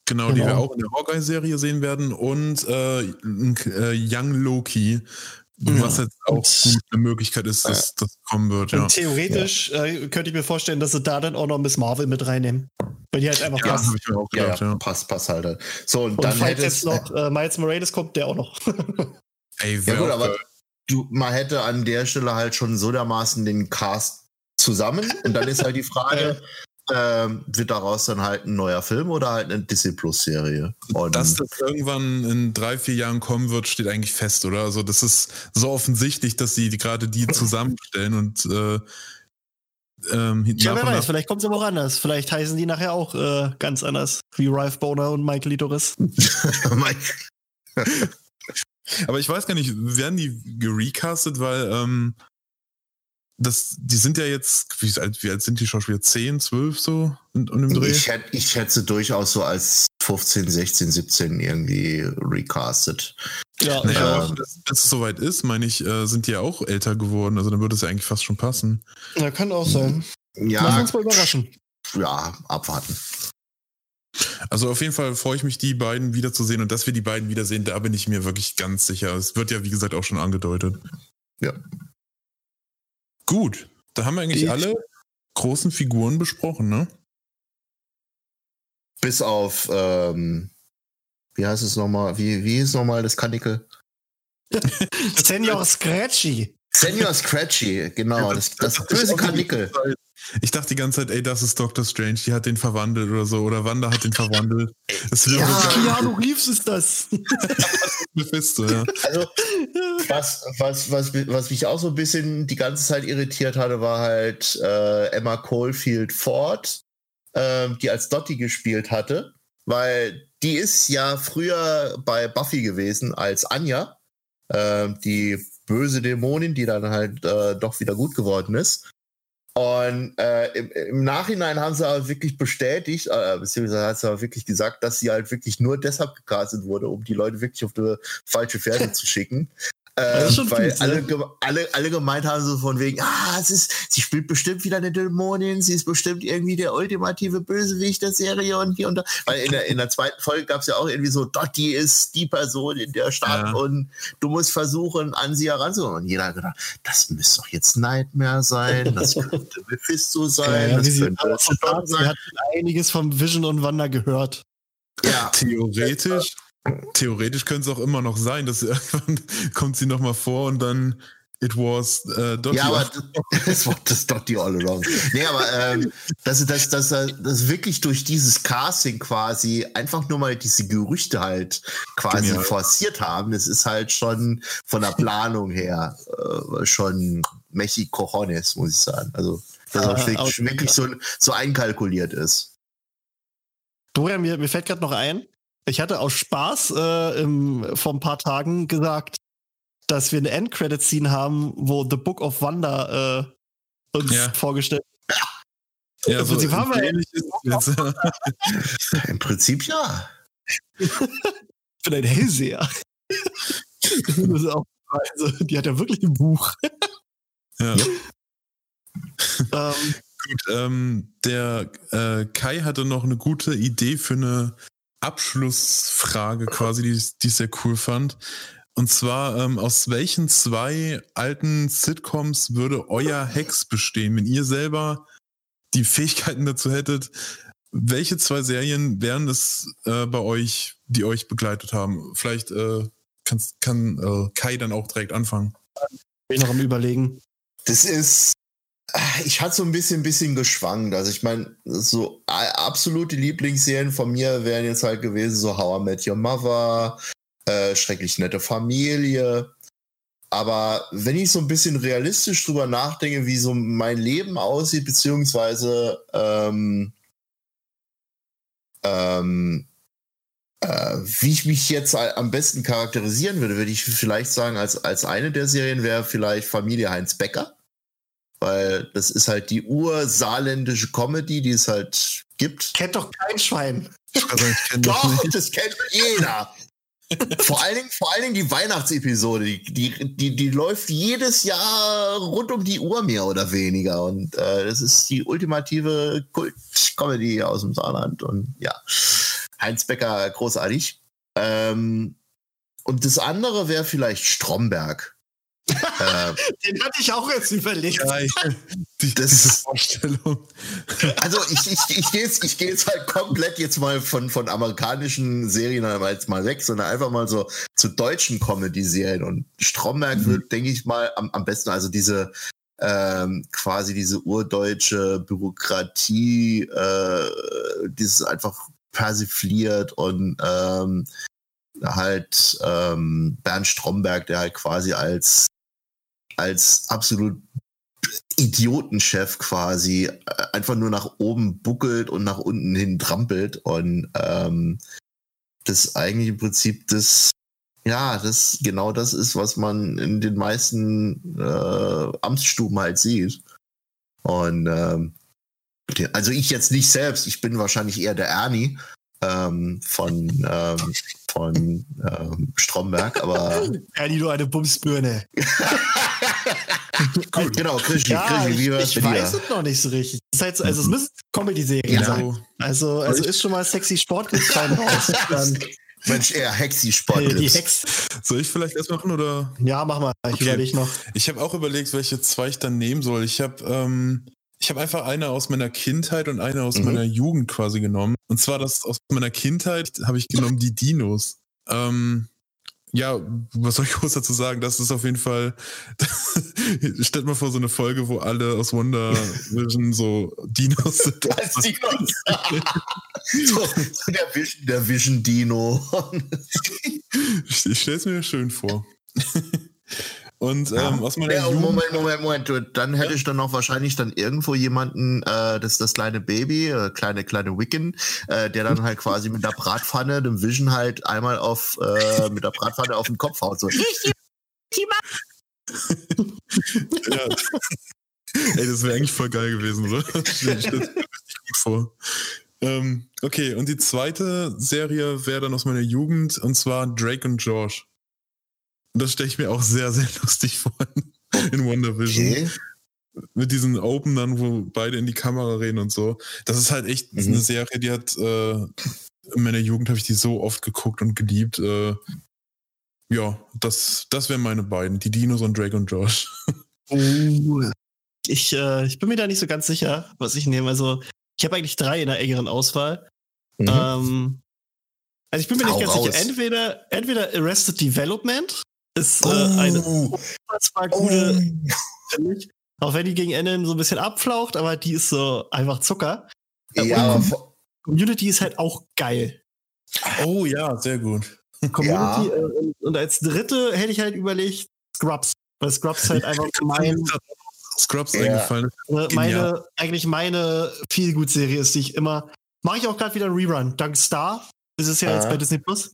Genau, die wir Genau. auch in der Hawkeye-Serie sehen werden. Und äh, äh, Young Loki, Ja. was jetzt auch Und- gut eine Möglichkeit ist, dass das kommen wird. Ja, Und theoretisch äh, könnte ich mir vorstellen, dass sie da dann auch noch Miss Marvel mit reinnehmen. Weil die halt einfach ja passt. habe ich mir auch gedacht. ja, Ja, passt, passt halt. So, und, Und dann falls hätte jetzt es noch äh, Miles Morales kommt, der auch noch. Ey, Ja gut, aber du, man hätte an der Stelle halt schon so dermaßen den Cast zusammen und dann ist halt die Frage, ähm, wird daraus dann halt ein neuer Film oder halt eine Disney Plus Serie? Und Dass das irgendwann in drei, vier Jahren kommen wird, steht eigentlich fest, oder? Also das ist so offensichtlich, dass sie die, gerade die zusammenstellen und äh, ähm, Ja, wer weiß, vielleicht kommt es aber auch anders. Vielleicht heißen die nachher auch äh, ganz anders. Wie Ralph Boner und Michael Litoris. Mike, Aber ich weiß gar nicht, werden die gerecastet, weil ähm, das, die sind ja jetzt, wie alt, wie alt sind die Schauspieler? 10, 12 so und, und im Dreh? ich, hätte, ich schätze durchaus so als 15, 16, 17 irgendwie recastet. Ja, Naja, Ähm, aber bis bis es soweit ist, meine ich, äh, sind die ja auch älter geworden. Also dann würde es ja eigentlich fast schon passen. ja, kann auch sein. Lass Ja, uns mal überraschen. ja, abwarten. Also auf jeden Fall freue ich mich, die beiden wiederzusehen und dass wir die beiden wiedersehen, da bin ich mir wirklich ganz sicher. Es wird ja, wie gesagt, auch schon angedeutet. Ja. Gut, da haben wir eigentlich Die alle großen Figuren besprochen, ne? Bis auf, ähm, wie heißt es nochmal? Wie, wie ist nochmal das Kanickel? Senior Scratchy. Senior Scratchy, genau. Das, das, das böse Kanickel. Ich dachte die ganze Zeit, ey, das ist Doctor Strange, die hat den verwandelt oder so. Oder Wanda hat den verwandelt. Das Ja. Keanu Reeves ist das. Mephisto, ja. Also, was, was, was, was mich auch so ein bisschen die ganze Zeit irritiert hatte, war halt äh, Emma Caulfield Ford, ähm, die als Dottie gespielt hatte, weil die ist ja früher bei Buffy gewesen als Anja, ähm, die böse Dämonin, die dann halt äh, doch wieder gut geworden ist. Und äh, im, im Nachhinein haben sie aber wirklich bestätigt, äh, beziehungsweise hat sie aber wirklich gesagt, dass sie halt wirklich nur deshalb gecastet wurde, um die Leute wirklich auf die falsche Pferde zu schicken. Das ist schon weil fies, alle, ne? alle, alle gemeint haben so von wegen, ah, es ist, sie spielt bestimmt wieder eine Dämonin, sie ist bestimmt irgendwie der ultimative Bösewicht der Serie und hier und da. Weil in der, in der zweiten Folge gab es ja auch irgendwie so, Dottie ist die Person in der Stadt Ja. und du musst versuchen, an sie heranzukommen. Und jeder hat gedacht, das müsste doch jetzt Nightmare sein, das könnte Mephisto sein, Ja, das sie könnte Sie sein. hat einiges vom Vision und Wanda gehört. Ja, Theoretisch, theoretisch könnte es auch immer noch sein, dass irgendwann kommt sie nochmal vor und dann it was äh, Dottie. Ja, aber das war das doch die all along. Nee, aber ähm, dass, dass, dass, dass wirklich durch dieses Casting quasi einfach nur mal diese Gerüchte halt quasi Genial. forciert haben, das ist halt schon von der Planung her äh, schon mächtig Cojones, muss ich sagen. Also, dass Ja, auch wirklich, wirklich so, so einkalkuliert ist. Dorian, mir, mir fällt gerade noch ein, ich hatte aus Spaß äh, im, vor ein paar Tagen gesagt, dass wir eine End-Credit-Scene haben, wo The Book of Wonder äh, uns Ja. vorgestellt ja, im Prinzip haben wir- ähnlich. Im Prinzip ja. Ich bin ein Hellseher. Das ist auch, also, die hat ja wirklich ein Buch. ja. Ähm, Gut, ähm, der äh, Kai hatte noch eine gute Idee für eine Abschlussfrage quasi, die, ich- die ich sehr cool fand. Und zwar, ähm, aus welchen zwei alten Sitcoms würde euer Hex bestehen, wenn ihr selber die Fähigkeiten dazu hättet? Welche zwei Serien wären es äh, bei euch, die euch begleitet haben? Vielleicht äh, kann's, kann äh, Kai dann auch direkt anfangen. bin ich noch am Überlegen. Das ist, ich hatte so ein bisschen, bisschen geschwankt. Also ich meine, so absolute Lieblingsserien von mir wären jetzt halt gewesen, so How I Met Your Mother, äh, Schrecklich nette Familie. Aber wenn ich so ein bisschen realistisch drüber nachdenke, wie so mein Leben aussieht, beziehungsweise ähm, ähm, äh, wie ich mich jetzt am besten charakterisieren würde, würde ich vielleicht sagen, als, als eine der Serien wäre vielleicht Familie Heinz Becker. Weil das ist halt die ursaarländische Comedy, die es halt gibt. Kennt doch kein Schwein. Das Doch, nicht. das kennt jeder. vor, allen Dingen, vor allen Dingen die Weihnachtsepisode, die, die, die, die läuft jedes Jahr rund um die Uhr mehr oder weniger. Und äh, das ist die ultimative Kult-Comedy aus dem Saarland. Und ja, Heinz Becker, großartig. Ähm, und das andere wäre vielleicht Stromberg. Den hatte ich auch jetzt überlegt. Geil. Die, Das- diese Vorstellung. Also ich, ich, ich gehe jetzt, ich geh jetzt halt komplett jetzt mal von, von amerikanischen Serien jetzt mal weg, sondern einfach mal so zu deutschen Comedy-Serien. Und Stromberg Mhm. wird, denke ich mal, am, am besten, also diese ähm, quasi diese urdeutsche Bürokratie, äh, dieses einfach persifliert und ähm, halt ähm, Bernd Stromberg, der halt quasi als als absolut Idiotenchef quasi äh, einfach nur nach oben buckelt und nach unten hin trampelt und ähm, das eigentlich im Prinzip das ja das genau das ist was man in den meisten äh, Amtsstuben halt sieht und ähm, also ich jetzt nicht selbst ich bin wahrscheinlich eher der Ernie ähm, von ähm, von ähm, Stromberg aber Ernie, du eine Bumsbirne. Gut, genau, Krischi, Ja, Krischi, ich, wie war's ich bei weiß es noch nicht so richtig. Das ist halt so, also es müssen Comedy-Serien Ja. sein. Also, also ist schon mal sexy Sport mit fein raus. Dann, Mensch, eher Hexi äh, die. Hex. Soll ich vielleicht erst machen oder? Ja, mach mal. Ich Okay. überlege noch. Ich habe auch überlegt, welche zwei ich dann nehmen soll. Ich habe ähm, ich habe einfach eine aus meiner Kindheit und eine aus Mhm. meiner Jugend quasi genommen. Und zwar das aus meiner Kindheit habe ich genommen die Dinos. Ähm, ja, was soll ich groß dazu sagen? Das ist auf jeden Fall. Stellt mal vor, so eine Folge, wo alle aus Wonder Vision so Dinos sind. Als Dinos. so, so der Vision, der Vision Dino. Ich, ich stelle es mir schön vor. Und Ja. ähm, aus meiner Ja, oh, Jugend. Moment, Moment, Moment. Dann hätte ich dann auch wahrscheinlich dann irgendwo jemanden, äh, das das kleine Baby, äh, kleine, kleine Wiccan, äh, der dann halt quasi mit der Bratpfanne dem Vision halt einmal auf, äh, mit der Bratpfanne auf den Kopf haut. So. Ja. Ey, das wäre eigentlich voll geil gewesen, oder? Ich gut vor. Ähm, okay, und die zweite Serie wäre dann aus meiner Jugend, und zwar Drake und George. Das stelle ich mir auch sehr, sehr lustig vor in Wonder Vision. Okay. Mit diesen Openern, wo beide in die Kamera reden und so. Das ist halt echt Mhm. eine Serie, die hat, äh, in meiner Jugend habe ich die so oft geguckt und geliebt. Äh, ja, das, das wären meine beiden, die Dinos und Drake und George. Oh. Ich, äh, ich bin mir da nicht so ganz sicher, was ich nehme. Also, ich habe eigentlich drei in der engeren Auswahl. Mhm. Ähm, also, ich bin mir nicht Hau ganz raus. sicher. Entweder, entweder Arrested Development ist äh, eine oh, unfassbar oh. gute, finde ich. Auch wenn die gegen Ende so ein bisschen abflaucht, aber die ist so einfach Zucker. Ja, Community ist halt auch geil. Oh ja, sehr gut. Community äh, und, als dritte hätte ich halt überlegt Scrubs. Weil Scrubs halt einfach mein, Scrubs Ja. eingefallen. äh, meine, eigentlich meine Feel-Good-Serie ist, die ich immer. Mache ich auch gerade wieder einen Rerun. Dank Star ist es ja jetzt Ah. bei Disney Plus.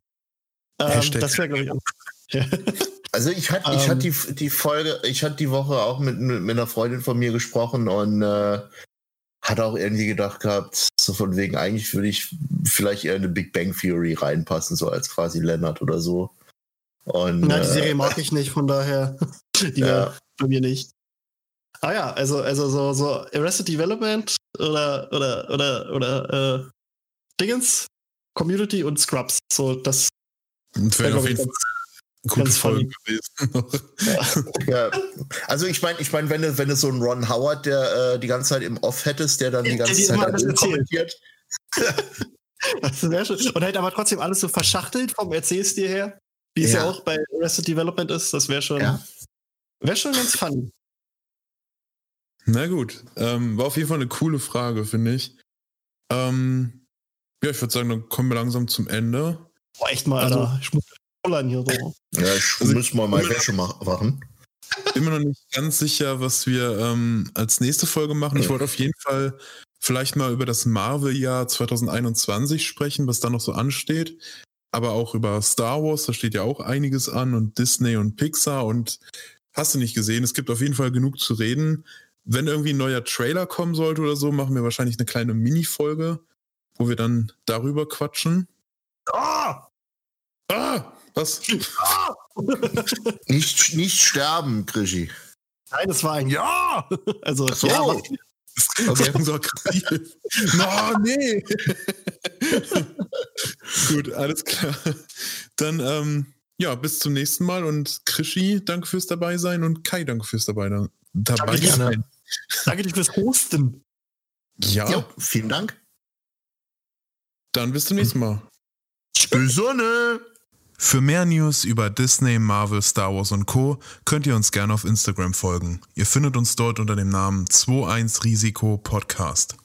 Ähm, das wäre, glaube ich, auch. Also ich hatte ich Ähm. hatte die, die Folge, ich hatte die Woche auch mit, mit, mit einer Freundin von mir gesprochen und äh, hatte auch irgendwie gedacht gehabt, so von wegen, eigentlich würde ich vielleicht eher in eine Big Bang Theory reinpassen, so als quasi Leonard oder so. Und Na, die äh, Serie mag ich nicht, von daher. Die Ja. bei mir nicht. Ah ja, also, also so, so Arrested Development oder oder oder oder äh, Dingens, Community und Scrubs. So, das Und wäre Ja, auf jeden Fall eine gute ganz Folge gewesen. ja. Also ich meine, ich meine, wenn du, wenn du so einen Ron Howard, der äh, die ganze Zeit im Off hättest, der dann die ganze Zeit alles erzählt. kommentiert. Das wäre schon. Und halt aber trotzdem alles so verschachtelt vom Erzählstil her, wie es ja Ja. auch bei Arrested Development ist. Das wäre schon, Ja. wäre schon ganz funny. Na gut, ähm, war auf jeden Fall eine coole Frage, finde ich. Ähm, ja, ich würde sagen, dann kommen wir langsam zum Ende. Boah, echt mal, Also- Alter. Ich muss pullern hier so. Ja, ich Also- muss mal meine Wäsche mach- machen. Bin mir noch nicht ganz sicher, was wir ähm, als nächste Folge machen. Ich wollte auf jeden Fall vielleicht mal über das Marvel-Jahr 2021 sprechen, was da noch so ansteht. Aber auch über Star Wars, da steht ja auch einiges an und Disney und Pixar und hast du nicht gesehen. Es gibt auf jeden Fall genug zu reden. Wenn irgendwie ein neuer Trailer kommen sollte oder so, machen wir wahrscheinlich eine kleine Mini-Folge, wo wir dann darüber quatschen. Ah! Ah! Was? Nicht, nicht sterben, Krischi. Nein, das war ein Ja! Also, Ach so. ja, aber- Das klang so aggressiv. No, nee. Gut, alles klar. Dann, ähm, ja, bis zum nächsten Mal und Krischi, danke fürs dabei sein und Kai, danke fürs dabei, dabei Danke gerne. sein. danke dir fürs Hosten. Ja, Ja, vielen Dank. dann bis zum nächsten Mal. Sonne. Für mehr News über Disney, Marvel, Star Wars und Co. könnt ihr uns gerne auf Instagram folgen. Ihr findet uns dort unter dem Namen 21 Risiko Podcast.